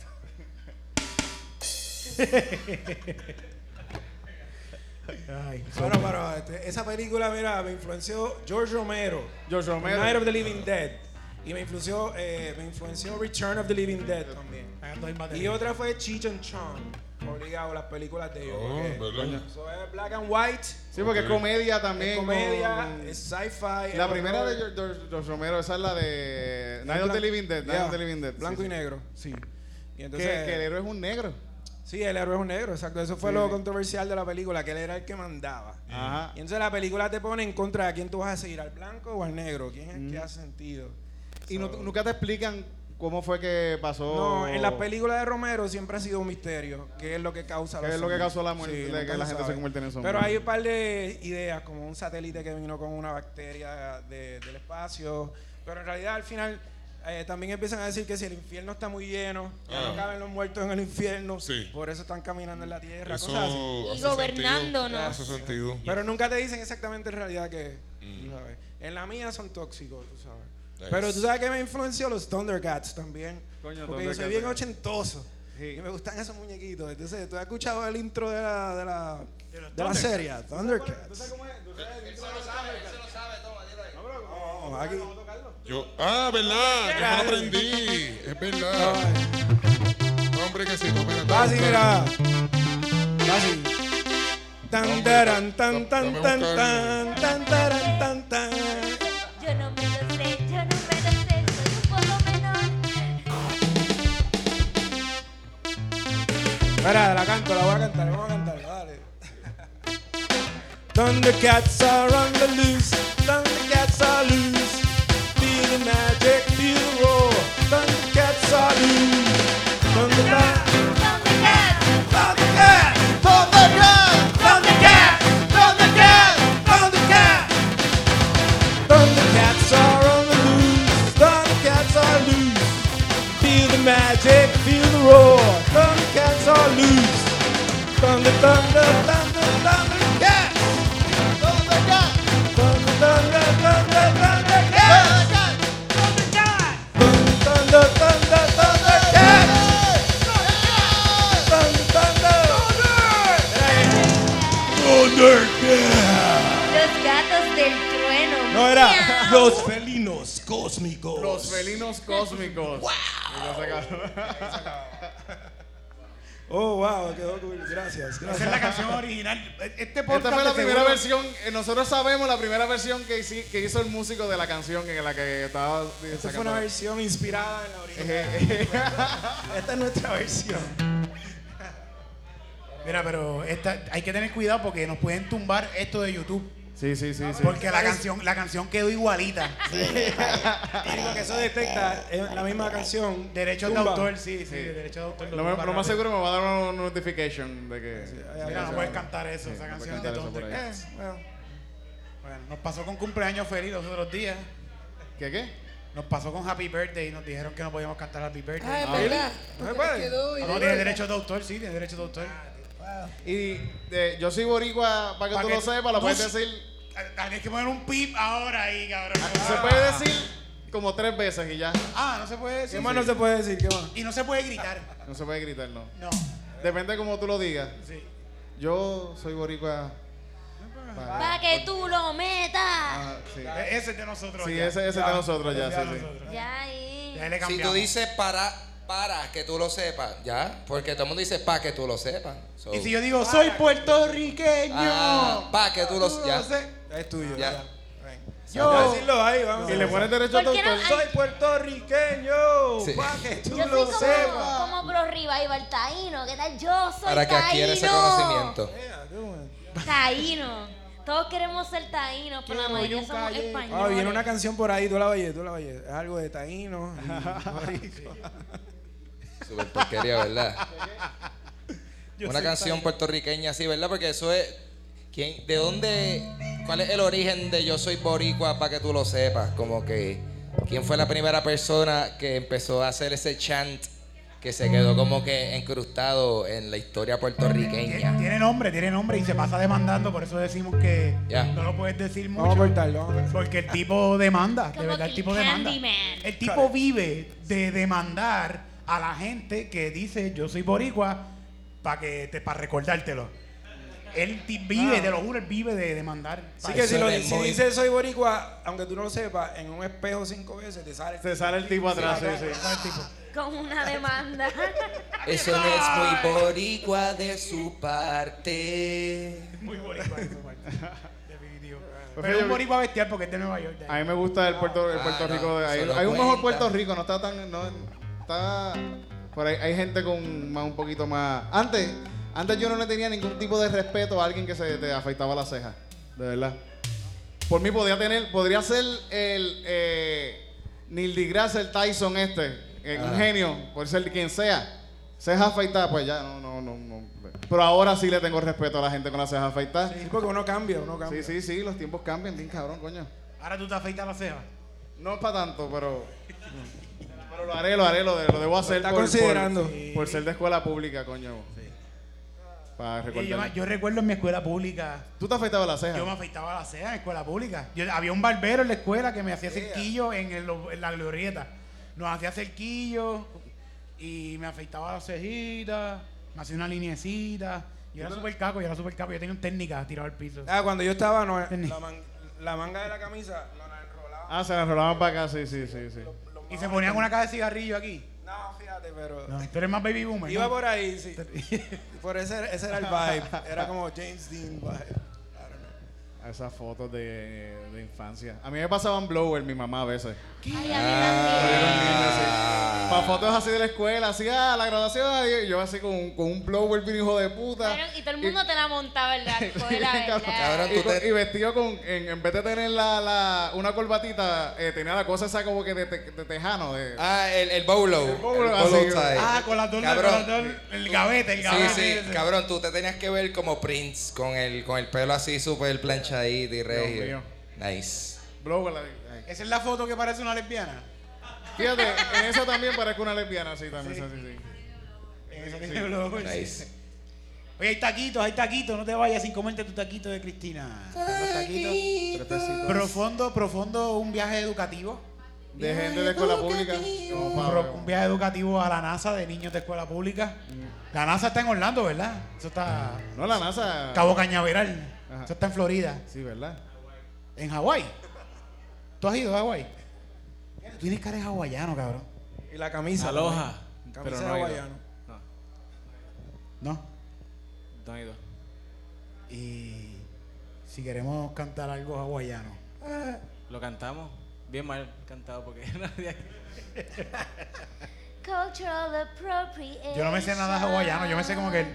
Ay, Bueno, pero este, esa película, mira, me influenció George Romero. George Romero. Night of the Living Dead. Y me influenció, eh, me influenció Return of the Living Dead también. Y otra fue Cheech and Chong. Obligado, las películas de ellos. Oh, es black and white, Sí, porque es comedia también. es comedia, con- es sci-fi. La primera horror. de George, George- George Romero, esa es la de Night of Blanco- the Living Dead. Night Yeah, of the Living Dead. Blanco sí, y sí. negro, sí. Y entonces, que el héroe es un negro. sí, el héroe es un negro, exacto. Eso fue Sí, lo controversial de la película, que él era el que mandaba. Ajá. Y entonces la película te pone en contra de quién tú vas a seguir, al blanco o al negro. ¿Quién es el que hace sentido? Y no- nunca te explican cómo fue que pasó. No, en la película de Romero siempre ha sido un misterio. ¿Qué es lo que causa ¿Qué es lo que causó la muerte de que la gente se convierte en zombie? Pero hay un par de ideas, como un satélite que vino con una bacteria de- del espacio. Pero en realidad al final eh, también empiezan a decir que si el infierno está muy lleno, ya no caben los muertos en el infierno. Sí. Por eso están caminando en la tierra, Eso cosas así. Y gobernándonos. sentido, Hace sentido. Pero nunca te dicen exactamente en realidad que, tú sabes. En la mía son tóxicos, tú sabes. Nice. Pero tú sabes que me influenció los Thundercats también. Coño, porque yo soy bien ochentoso. Sí. Y me gustan esos muñequitos. Entonces, ¿tú has escuchado el intro de la, de la, de la Thundercats. serie? Thundercats. No, aquí. Yo, ah, verdad, yo no aprendí. Es verdad. Hombre, que sí, así, mira. Así. Tan, taran, tan, tan, tan, tan, tan, tan, tan. Yo no me canto, la voy a cantar, a cantar, dale. Thundercats are on the loose, Thundercats are loose. Feel the magic, los felinos cósmicos. Los felinos cósmicos. Oh, wow, quedó cool. Gracias, Esa es gracias. la canción original. Este podcast Esta fue la primera seguro- versión, eh, nosotros sabemos la primera versión que, hici- que hizo el músico de la canción en la que estaba eh, Esta fue una versión inspirada en la original. Eh, <laughs> Esta es nuestra versión. Mira, pero esta, hay que tener cuidado porque nos pueden tumbar esto de YouTube. Sí, sí, sí, sí. Porque la canción, la canción quedó igualita. Y lo que eso detecta es la misma canción. Derechos de autor, sí, sí, derechos de autor. Lo, me- lo más seguro me va a dar una notification de que. Mira, no puedes cantar eso, esa no canción de. Thundercats. Eh, bueno. Bueno, nos pasó con cumpleaños feliz los otros días. ¿Qué qué? Nos pasó con Happy Birthday y nos dijeron que no podíamos cantar Happy Birthday. Ah, es Ah, verdad. No se puede. No, no, tiene derechos de autor, sí, tiene derechos de autor. Y eh, yo soy boricua, para que Pa' tú que lo sepas, lo tú puedes decir. Ah, Tienes que poner un pip ahora ahí, cabrón. Se puede decir como tres veces y ya. Ah, no se puede decir. ¿Qué más no se puede decir? ¿Qué más? Y no se puede gritar. No se puede gritar, no. No. Depende de cómo tú lo digas. Sí. Yo soy boricua. pa- Pa' que tú lo metas. Ah, sí. E- Ese es de nosotros. Sí, ya. ese- ese es de nosotros ya, sí, de sí. nosotros. Ya ahí. Ya le Si cambiamos. tú dices para, para que tú lo sepas, ¿ya? Porque todo el mundo dice para que tú lo sepas. So, Y si yo digo, soy puertorriqueño. ah, para que tú lo, Tú ya. lo sé. Es tuyo. Ya. Yo- a decirlo ahí, vamos. Y le pones derecho a ¿Por qué no? Soy puertorriqueño. Sí. Pa' que tú Yo soy lo como, sepas. como Pro Revival Taíno. ¿Qué tal? Yo soy Para que adquiera ese taíno. conocimiento. Yeah. Taíno. Todos queremos ser taínos, pero la mayoría somos yeah. españoles. Ah, viene una canción por ahí, tú la oyes, tú la oyes. Es algo de taíno. <laughs> Super porquería, ¿verdad? Yo Una canción puertorriqueña así, ¿verdad? Porque eso es. ¿quién, ¿De dónde? ¿Cuál es el origen de Yo soy Boricua para que tú lo sepas? Como que. ¿Quién fue la primera persona que empezó a hacer ese chant que se quedó como que encrustado en la historia puertorriqueña? tiene nombre, tiene nombre y se pasa demandando, por eso decimos que Ya. no lo puedes decir mucho. Vamos a cortarlo, vamos a cortarlo. Porque el tipo demanda, de Como verdad que el tipo demanda. Candyman. El tipo vive de demandar a la gente que dice yo soy boricua para que te para recordártelo. Él vive, te lo juro, él vive de demandar. Así que si, lo, si dices soy boricua, aunque tú no lo sepas, en un espejo cinco veces te sale. Se sale el tipo atrás, sí, sí. Con una demanda. <laughs> Eso no es muy boricua de su parte. Muy boricua eso, Marco. Definitivo. <laughs> Pues Pero es un boricua bestial porque es de Nueva York. de. A mí me gusta el Puerto, el Ah, Puerto no, Rico. de- hay, no hay un mejor. Puerto Rico, no está tan. No, está. Por ahí hay gente con más un poquito más. Antes, antes yo no le tenía ningún tipo de respeto a alguien que se te afeitaba la ceja. De verdad. Por mí podía tener, podría ser el eh, Neil deGrasse, el Tyson este, eh, un genio, por ser quien sea. Cejas afeitadas, pues ya, no, no, no, no. Pero ahora sí le tengo respeto a la gente con las cejas afeitadas. Sí, porque uno cambia, uno Sí, cambia. sí, sí, los tiempos cambian, bien cabrón, coño. Ahora tú te afeitas la ceja. No es para tanto, pero. Pero lo haré, lo haré, lo, de- lo debo hacer está por, considerando. por, por ser de escuela pública, coño. Para Y yo, recuerdo en mi escuela pública, ¿Tú te afeitabas la ceja? yo me afeitaba la ceja en escuela pública. Yo, había un barbero en la escuela que me hacía cerquillo en, el- en la glorieta. Nos hacía cerquillo y me afeitaba las cejitas, me hacía una linecita. Yo era súper caco, yo era súper caco. Yo tenía un técnica tirado al piso. Ah, cuando yo estaba, no, la, man- la manga de la camisa no la enrolaba. Ah, se la enrolaban para acá, sí, sí, sí. sí. Y se ponían una caja de cigarrillo aquí. No, fíjate, pero. No, tú eres más baby boomer. Iba ¿no? por ahí, sí. por ese, ese era el vibe. Era como James Dean vibe. A esas fotos de, de infancia. A mí me pasaban blower mi mamá a veces. Ay, a mí también. Para fotos así de la escuela, así, ah, la graduación, y yo así con, con un blower bien hijo de puta. Y todo el mundo te la montaba <laughs> en la escuela, ¿verdad? Cabrón, Y, te- y vestido con, en, en vez de tener la, la, una corbatita, eh, tenía la cosa esa como que de, de- de tejano. De, Ah, el, el bolo. El bolo, bolo así. tie. Ah, con las dos, con las el gavete, el Sí, gavete. sí, ese. cabrón, tú te tenías que ver como Prince con el, con el pelo así súper planchadito y regio. mío. Nice. blower. la-. Esa es la foto que parece una lesbiana. Fíjate, en eso también parezco una lesbiana, sí, también, sí, sí. sí. En esa tiene blower, sí. Nice. Oye, hay taquitos, hay taquitos. No te vayas sin comerte tu taquito de Cristina. Los taquitos. Tres. Profundo, profundo, un viaje educativo. De gente de escuela pública. Un, Pablo. pro- un viaje educativo a la NASA de niños de escuela pública. La NASA está en Orlando, ¿verdad? Eso está. No, la NASA. Cabo Cañaveral. Ajá. Eso está en Florida. Sí, ¿verdad? En Hawái. ¿Tú has ido a Hawái? Tú tienes cara de hawaiano, cabrón. Y la camisa. Aloha. también. Pero Camisa no hawaiano. ¿No? No he ido. Y si queremos cantar algo hawaiano. Lo cantamos. Bien mal cantado porque <laughs> nadie aquí. Cultural appropriation. Yo no me sé nada hawaiano, yo me sé como que.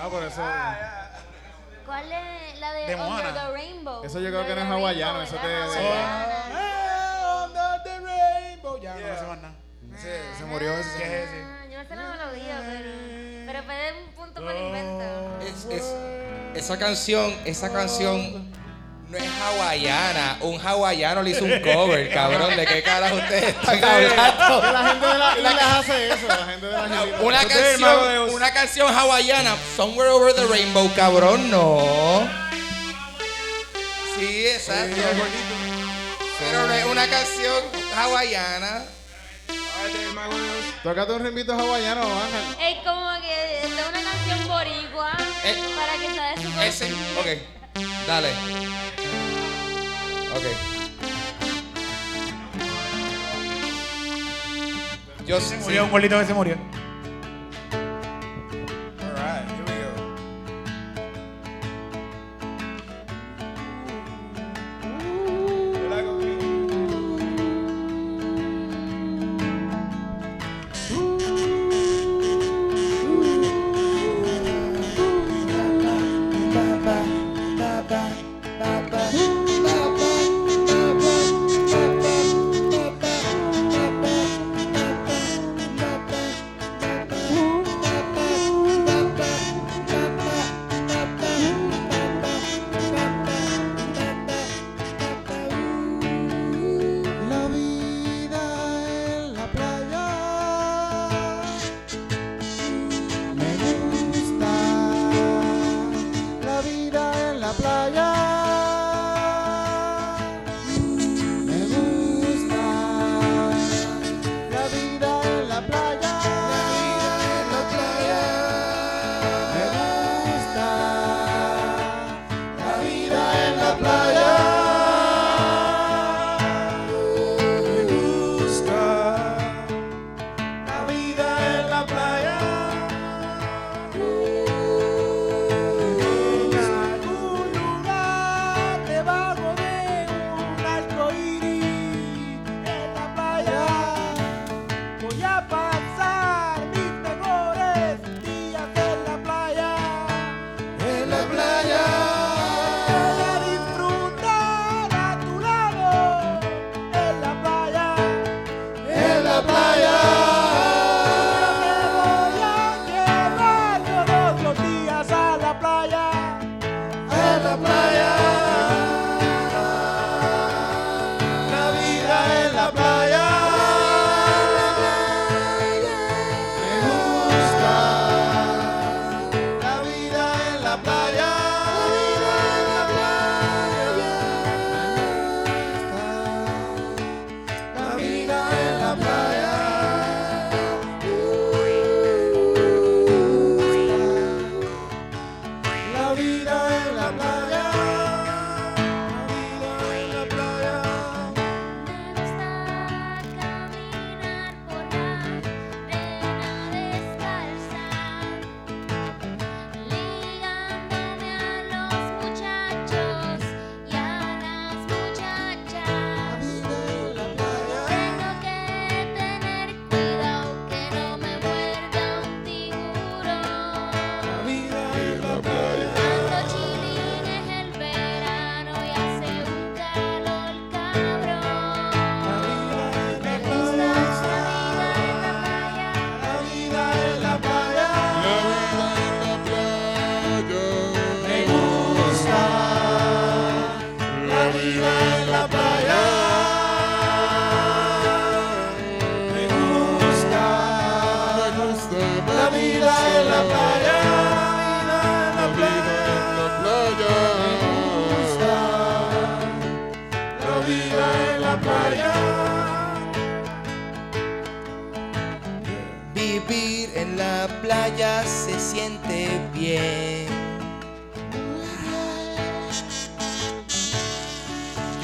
Ah, por eso. ¿Cuál es la de, De Under the Rainbow? Eso yo creo que no es hawaiano, eso ¿verdad? te- de- Hawaiana. Eh, under the rainbow. Ya, no sé más nada. Se, murió ese. ¿Qué es ese? Ah, Yo me sé la melodía, pero, pero fue de un punto por invento. Es, es- esa canción, esa canción no es hawaiana. Un hawaiano le hizo un <laughs> cover, cabrón. ¿De qué carajo ustedes están Que hablando? la gente de las islas hace eso, la gente de las islas. Una Usted de canción, una canción hawaiana, Somewhere Over the Rainbow, cabrón, no. Sí, exacto. Pero no es una canción hawaiana. Tócate un rimbito hawaiano, Ángel. Es como que es una canción boricua Eh, para que sea de su Ese, ok, dale. Ok. Yo sí. Murió un gordito que se murió.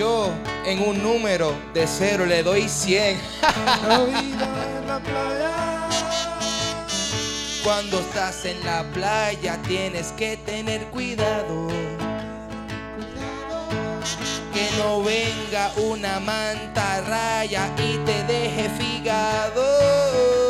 Yo en un número de cero le doy 100. <laughs> La vida en la playa. Cuando estás en la playa tienes que tener cuidado. Que no venga una manta raya y te deje figado.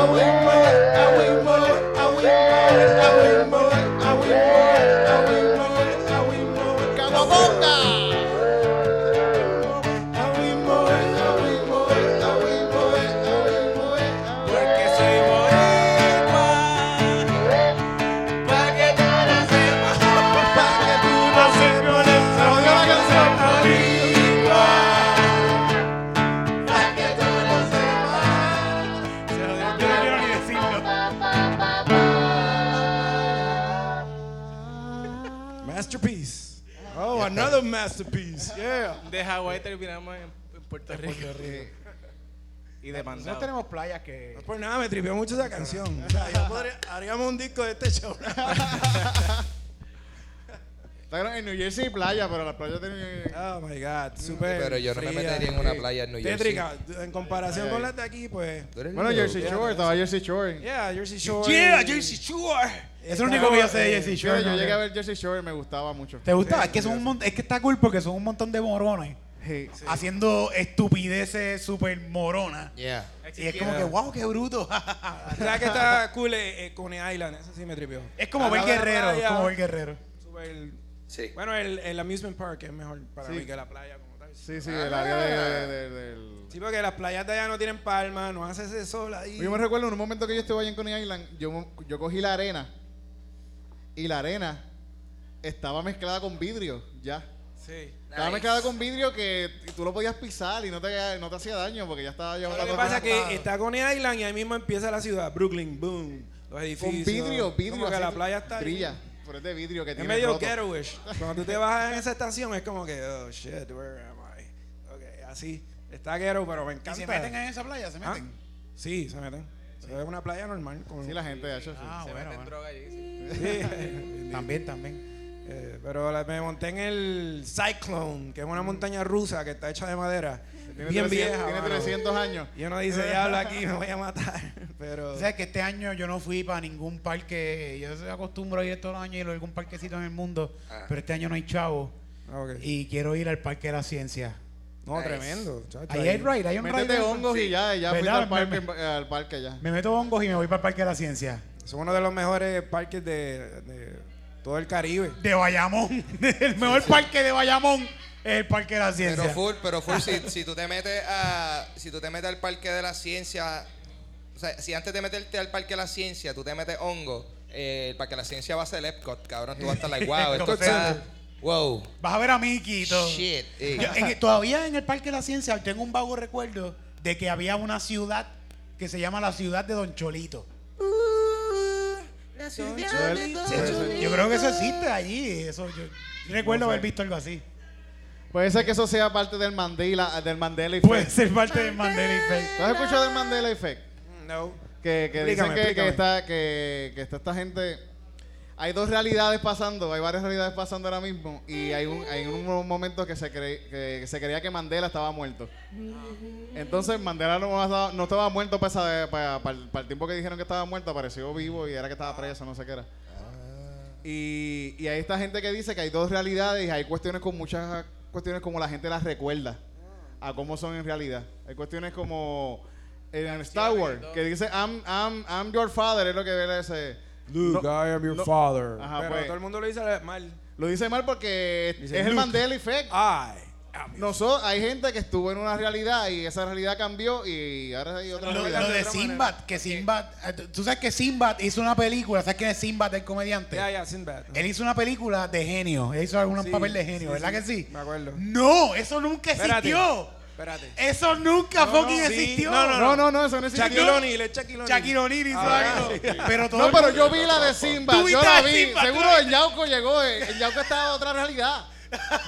Yahweh. De Hawái terminamos en, en Puerto Rico. Y de Mandado. tenemos playas que. No por nada, me tripió mucho esa canción. O sea, yo podría- haríamos un disco de este show. En New Jersey hay playa, pero la playa tiene. Oh my God, super. Pero yo no me metería en una playa en New Jersey. Tétrica. En comparación con las de aquí, pues. Bueno. Jersey Shore, estaba Jersey Shore. Yeah, Jersey Shore. Yeah, Jersey Shore. Es lo único que yo sé de Jersey Shore. yo ¿no? llegué a ver Jersey Shore y me gustaba mucho. ¿Te gusta? es que son un mon- es que está cool porque son un montón de morones Sí. haciendo estupideces súper moronas. Yeah. Y es como que, wow, qué bruto. <laughs> ¿Sabes que está cool? Eh, eh, Coney Island, eso sí me tripió. es como ver guerrero, es como ver guerrero. super- Sí. Bueno, el, el amusement park es mejor para Sí. mí que la playa como tal. Sí, sí, el área de, de- de- del. Sí, porque las playas de allá no tienen palma, no hace ese sol ahí. Yo me recuerdo en un momento que yo estuve allá en Coney Island, yo, yo cogí la arena y la arena estaba mezclada con vidrio, ya. Sí. Estaba Nice. mezclada con vidrio que tú lo podías pisar y no te, no te hacía daño porque ya estaba Lo llevando que pasa es que está Coney Island y ahí mismo empieza la ciudad, Brooklyn, boom, los edificios. con vidrio, vidrio. Como que así la playa está ahí. brilla, pero es de vidrio que Es tiene medio ghettoish. Cuando tú te <laughs> bajas en esa estación es como que, oh shit, where am I? Ok, así. Está ghetto, pero me ¿Y encanta. se meten en esa playa? ¿Se ¿Ah? meten? Sí, se meten. Es una playa normal. Con... Sí, la gente de hecho. sí. Ah, Se bueno, meten bueno. droga allí, sí. Sí. <laughs> También, también. Eh, pero la- me monté en el Cyclone, que es una montaña rusa que está hecha de madera. Tiene, bien 300, vieja. tiene mano. 300 años. Y uno dice, diablo, aquí me voy a matar. <laughs> Pero. O sea, que este año yo no fui para ningún parque. Yo se acostumbro a ir todos los años y ir a algún parquecito en el mundo. Ah. Pero este año no hay chavo. Ah. Y quiero ir al Parque de la Ciencia. No, Nice. tremendo. chacho, Ahí hay ride, hay un ride. Métete de- hongos y Sí. ya, y ya ¿Verdad? al parque, Me, al parque ya. me meto hongos y me voy para el Parque de la Ciencia. Es uno de los mejores parques de, de todo el Caribe. De Bayamón. <laughs> el mejor parque de Bayamón es el Parque de la Ciencia. Pero full, pero full, si, <laughs> si tú te metes a, si tú te metes al parque de la ciencia sea, si antes de meterte al Parque de la Ciencia, tú te metes hongo, eh, el Parque de la Ciencia va a ser Epcot, cabrón. Tú vas a estar like, <laughs> wow, esto está... Wow. Vas a ver a Mickey y todo. Shit. eh. Yo, en- todavía en el Parque de la Ciencia tengo un vago recuerdo de que había una ciudad que se llama la ciudad de Don Cholito. Yo creo que eso existe allí. Eso, yo recuerdo haber visto algo así. Puede ser que eso sea parte del Mandela, del Mandela Puede Effect. ser parte del Mandela Effect. ¿Tú has escuchado del Mandela Effect? No. Que, que dicen que, que está, que, que está esta gente. Hay dos realidades pasando, hay varias realidades pasando ahora mismo. Y hay, un, hay unos momentos que se, cre- que se creía que Mandela estaba muerto. Entonces Mandela no estaba, no estaba muerto para, esa- para- para el- para el tiempo que dijeron que estaba muerto, apareció vivo y era que estaba preso, no sé qué era. Y, y hay esta gente que dice que hay dos realidades y hay cuestiones con muchas cuestiones como la gente las recuerda a cómo son en realidad. Hay cuestiones como en Star Wars que dice I'm, I'm, I'm your father, es lo que ve ese. Luke, No, I am your no. father. Ajá, Pero pues. todo el mundo lo dice mal. Lo dice mal porque Dice es el. Mandela Effect. I Nosotros, hay gente que estuvo en una realidad y esa realidad cambió y ahora hay otra Lo, realidad. lo de Sinbad, que Sinbad, eh, tú sabes que Sinbad hizo una película, ¿sabes quién es Sinbad el comediante? Ya, ya, Sinbad. Él hizo una película de genio, él hizo algún Sí, papel de genio, sí, ¿verdad sí, que sí? me acuerdo. No, eso nunca existió. Espérate. Eso nunca No, fucking no, sí, existió. no, no, No, no, no, eso no existió. Shaquille O'Neal, es Shaquille O'Neal. Shaquille O'Neal hizo Ah, algo. sí. Pero todo No, pero yo vi la de Simba. ¿Tú Yo la vi. Simba? Seguro ¿Tú el Yauco llegó. eh, El Yauco estaba en otra realidad.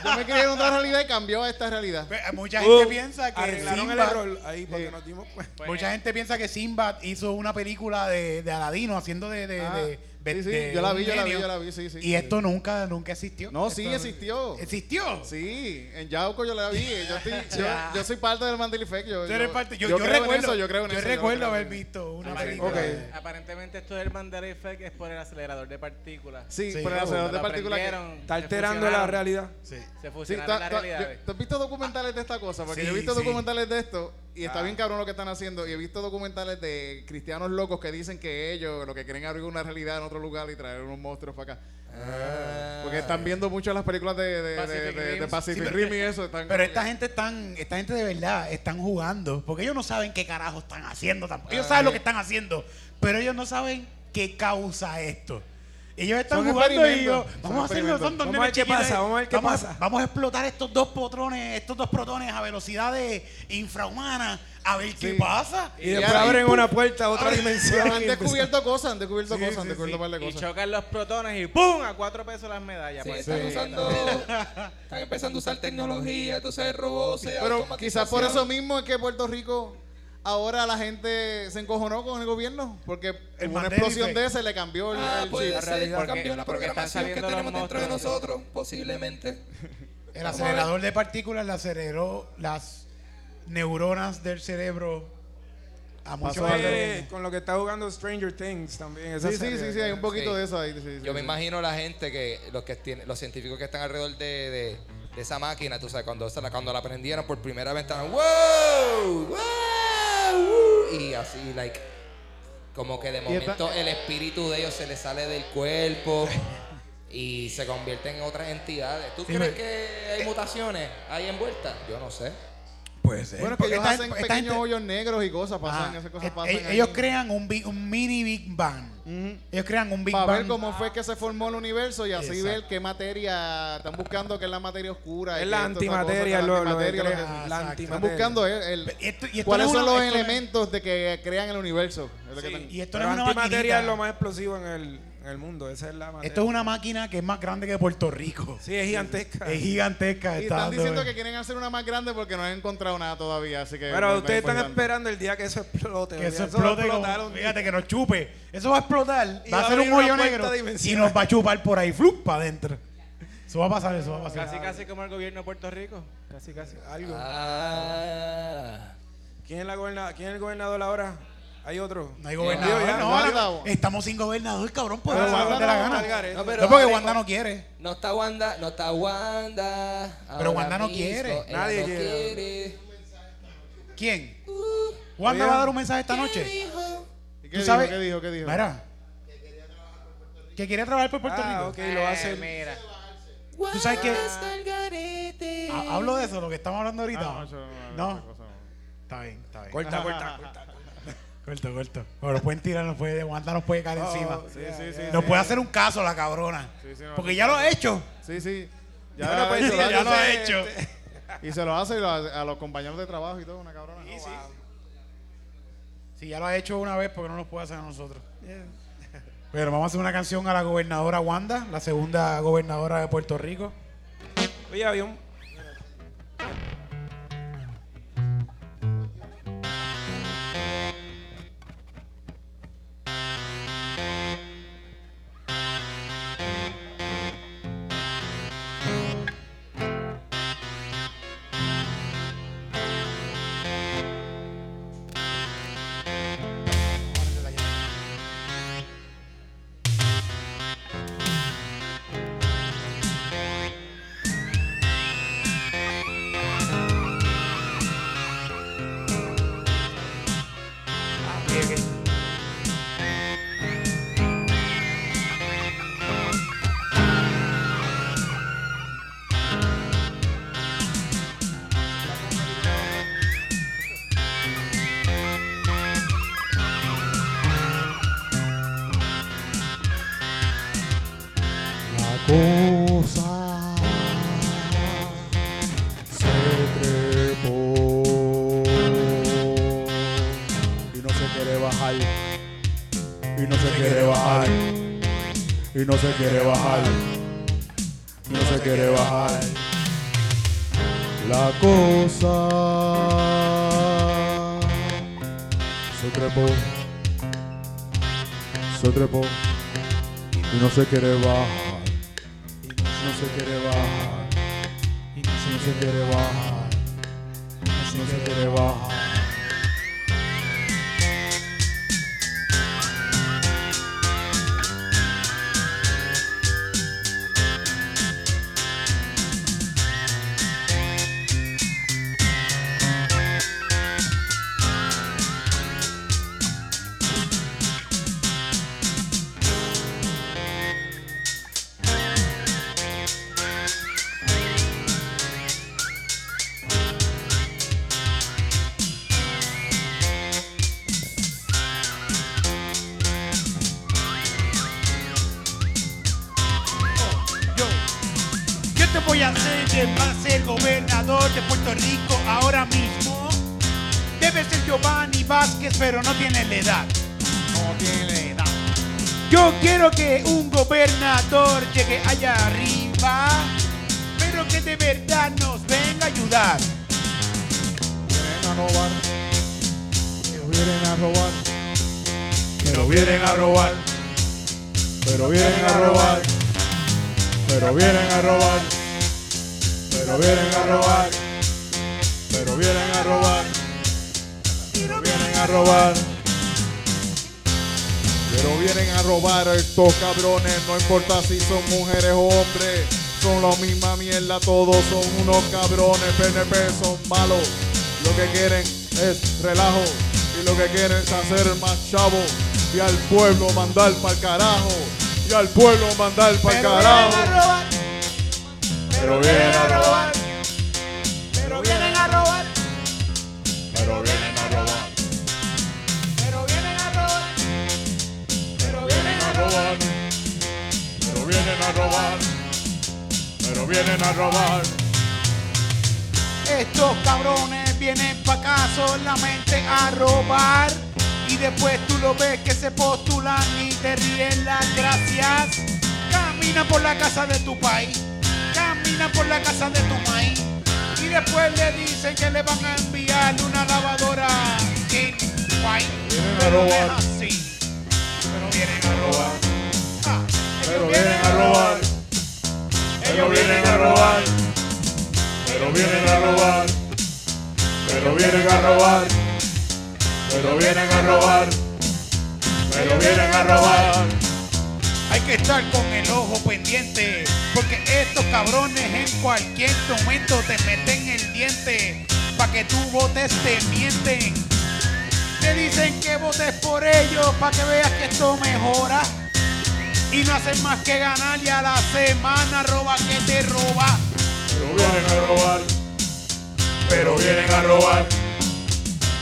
Yo me quería en otra realidad y cambió a esta realidad. Pues, Mucha gente Uh, piensa que Arreglaron el error ahí porque nos dimos cuenta. Mucha gente piensa que Sinbad hizo una película de, de Aladino haciendo de, de, Ah, de- sí, sí, de yo la vi, yo la vi, yo la vi, sí, sí. Y esto nunca, nunca existió. No, sí existió. ¿Existió? Sí, en Yauco yo la vi. Yo, estoy- yo, <laughs> yo soy parte del Mandela Effect. Yo, eres yo- parte- yo, yo yo recuerdo, eso, yo creo en eso. recuerdo haber visto una Aparentemente- película. Aparentemente esto del Mandela Effect es por el acelerador de partículas. Sí, Sí, por el acelerador de partículas. Está alterando la realidad. Sí. Se fusionaron realidades. yo- ¿Tú has visto documentales de esta cosa? Porque Sí, yo he visto documentales de esto y está bien cabrón lo que están haciendo. Y he visto documentales de cristianos locos que dicen que ellos lo que quieren es abrir una realidad en otro lugar y traer unos monstruos para acá. Porque están viendo mucho las películas de, de, Pacific de- de- de Rim. Pacific Sí, pero- Rim y eso. Están Pero esta gente están, esta gente de verdad están jugando, porque ellos no saben qué carajo están haciendo tampoco. Ellos saben lo que están haciendo, pero ellos no saben qué causa esto. Ellos están Son jugando y experimentos, son vamos a hacerlo, experimentos. son dos Vamos a ver nenes qué chiquitos, pasa, vamos a ver qué vamos pasa. vamos a explotar estos dos protones, estos dos protones a velocidades infrahumanas, a ver qué Sí. pasa. Y Y después ahí, abren una puerta a otra <laughs> dimensión. han descubierto cosas, han descubierto Sí, cosas, han descubierto sí. un par de Y cosas. chocan los protones y ¡pum! A cuatro pesos las medallas. Sí, pues. están usando, <laughs> están empezando a usar tecnología, tú sabes, robots, Pero quizás por eso mismo es que Puerto Rico ahora la gente se encojonó con el gobierno porque El una explosión de ese le cambió el, Ah, el puede chip. ser, porque cambió la programación que tenemos dentro de nosotros, posiblemente. El acelerador de partículas le aceleró las neuronas del cerebro a muchos. Eh, con lo que está jugando Stranger Things también. esa Sí, sí, sí, sí, hay un poquito Sí. de eso ahí. sí, sí, Yo me imagino la gente que los que tienen, los científicos que están alrededor de, de- de esa máquina, tú sabes, cuando, cuando la aprendieron por primera vez estaban wow, wow, uh", y así, like, como que de momento el espíritu de ellos se les sale del cuerpo y se convierten en otras entidades. ¿Tú Sí, crees me- que hay mutaciones ahí envueltas? Yo no sé. Puede ser. Bueno, que ellos esta hacen gente- esta pequeños gente- hoyos negros y cosas, pasan, Ajá. esas cosas Eh, pasan. eh, ahí. ellos crean un, big- un mini Big Bang. Ujú. Ellos crean un Big Para Bang. ver cómo fue que se formó el universo y así Exacto. ver qué materia están buscando, que es la materia oscura. Es que la cosa, antimateria, que lo, la lo que antimateria, lo crea, que- la antimateria. Están buscando el, el- esto- y esto cuáles no son una- los esto no es- elementos de que crean el universo. Es que Sí. están- Y esto no es una antimateria es lo más explosivo en el, en el mundo. Esa es la materia. Esto es una máquina que es más grande que Puerto Rico. Sí, es gigantesca. Es gigantesca. Y está están diciendo que quieren hacer una más grande porque no han encontrado nada todavía, así que... Pero ustedes están esperando el día que eso explote. que eso explote. día. fíjate que nos chupe. Eso va a explotar. Y Va a ser un hoyo negro. Y nos va a chupar por ahí. Flup para adentro. Eso va a pasar, eso va a pasar. Casi, casi como el gobierno de Puerto Rico. Casi, casi. Algo. Ah. ¿Quién, es la ¿Quién es el gobernador ahora? Hay otro. No hay gobernador. Ya, no, Wanda. no, estamos sin gobernador, cabrón. Wanda dé la no, gana. No, pero No, porque Wanda no quiere. No está Wanda, no está Wanda. Pero Wanda no quiere. Nadie no quiere. quiere. ¿Quién? ¿Wanda Oye. va a dar un mensaje esta noche? ¿Y ¿Qué ¿Tú dijo? sabes? ¿Qué dijo? ¿Qué dijo? Mira. Que quiere trabajar por Puerto Ah, Rico. ok, lo hacer. Mira. ¿Tú sabes qué? Hablo de eso, lo que estamos hablando ahorita. Ah, no, eso no, no. no. Está bien, está bien. Corta, <laughs> corta, corta. Corto, corto. Pero pueden tirar, nos puede, Wanda nos puede caer Oh, encima. sí, sí, sí, Nos sí. puede hacer un caso la cabrona. Sí, sí, no, Porque ya lo ha hecho. Sí, sí. Ya, pues, sí, lo- ya lo ha se- hecho. Y se lo hace lo a los compañeros de trabajo y todo, una cabrona. Si ya lo ha hecho una vez, porque no nos puede hacer a nosotros? Pero vamos a hacer una canción a la gobernadora Wanda, la segunda gobernadora de Puerto Rico. Oye, había un. Y no se quiere bajar. No se quiere bajar. La cosa se trepó. Se trepó. Y no se quiere bajar. ciudad. Vienen a robar, que vienen a robar, que nos vienen a robar, pero vienen a robar, pero vienen a robar, pero vienen a robar, pero vienen a robar, pero vienen a robar. Pero vienen a robar estos cabrones, no importa si son mujeres o hombres son la misma mierda, todos son unos cabrones, PNP son malos, lo que quieren es relajo y lo que quieren es hacer más chavo y al pueblo mandar pa'l carajo y al pueblo mandar pa'l Pero carajo. vienen a robar. Pero vienen a robar, Pero vienen a robar. pero vienen a robar, Pero vienen a robar. Pero vienen a robar. pero vienen a robar, vienen a robar. Estos cabrones vienen pa' acá solamente a robar. Y después tú lo ves que se postulan y te ríen las gracias. Camina por la casa de tu país. Camina por la casa de tu maíz. Y después le dicen que le van a enviar una lavadora en guay. Vienen a Pero es así. Pero vienen a robar. Ah, Pero vienen a robar, pero vienen a robar, pero vienen a robar, pero vienen a robar, pero vienen a robar, pero vienen a robar. Hay que estar con el ojo pendiente, porque estos cabrones en cualquier momento te meten el diente, pa' que tú votes te mienten. Te dicen que votes por ellos, pa' que veas que esto mejora. Y no hacen más que ganar y a la semana roba que te roba. Pero vienen a robar, pero vienen a robar,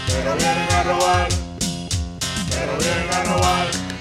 pero vienen a robar, lo vienen a robar.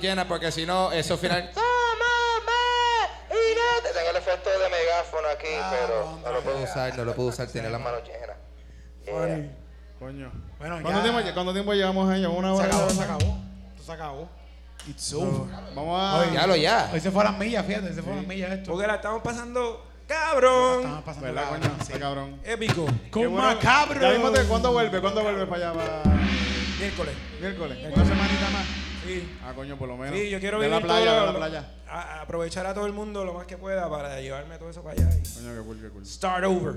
Llenas porque si no, eso final. <laughs> Tengo el efecto de megáfono aquí, pero no lo puedo usar, no lo puedo usar, tiene las manos llenas. Funny. Coño. Bueno, ¿Cuánto ya. tiempo, ¿Cuánto tiempo llevamos ahí? ¿Una Se hora? acabó, se acabó. Esto se acabó. It's over. Vamos a. Oye, Ya lo ya. Hoy se fue a las millas, fíjate, se fue a las millas esto. Porque la estamos pasando cabrón. Estamos pasando ¿Verdad, la- coño? sí. Cabrón. Épico. Qué Con bueno. macabro. ¿Cuándo vuelve? ¿Cuándo vuelve para allá? Para Miércoles. miércoles. Una semanita más. Sí. Ah, coño, por lo menos. Sí, yo quiero Ve vivir la playa, todo ve lo- la playa. a- a aprovechar a todo el mundo lo más que pueda para llevarme todo eso para allá y Coño, qué cool, qué cool. start over.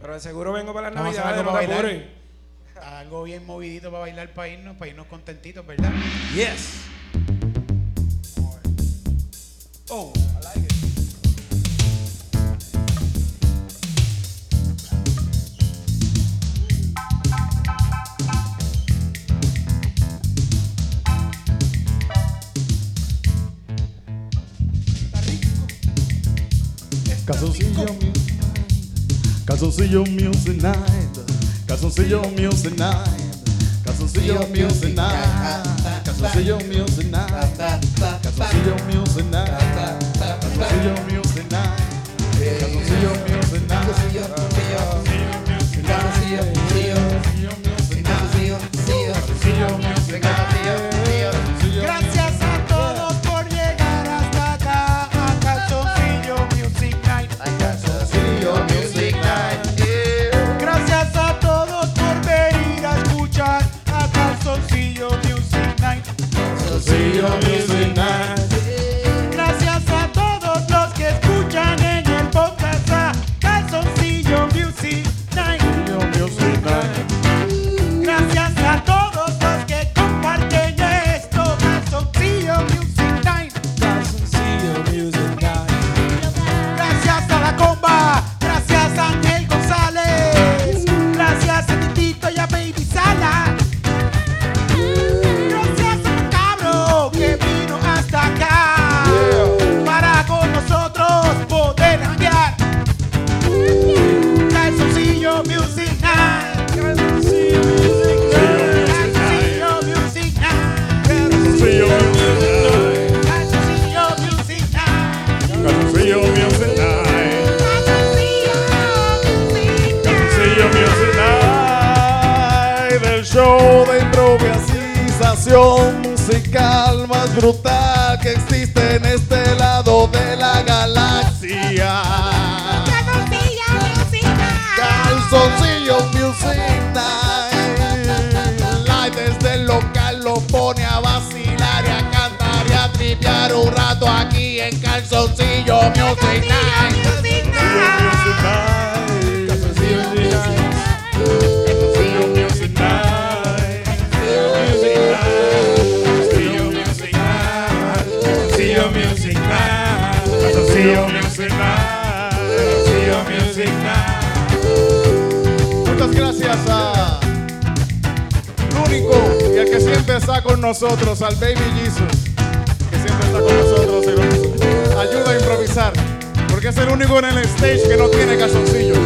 Pero de seguro vengo para las Vamos a navidades, no te bailar. apures. Algo bien movidito para bailar, para irnos, para irnos contentitos, ¿verdad? Yes. Oh, Calzoncillo Music Calzoncillo Music Night. Calzoncillo Music Night. Calzoncillo Music Night. Calzoncillo Music Night. Calzoncillo Music Night. Calzoncillo Music Night. Calzoncillo Music Night. Gracias musical más brutal que existe en este lado de la galaxia. Calzoncillo Music Night. Live desde el local lo pone a vacilar y a cantar y a tripear un rato aquí en Calzoncillo Music Night. Music Night. Music Night. Music Night. Muchas gracias a único y el que siempre está con nosotros, al Baby Jesus, que siempre está con nosotros y nos ayuda a improvisar, porque es el único en el stage que no tiene calzoncillos.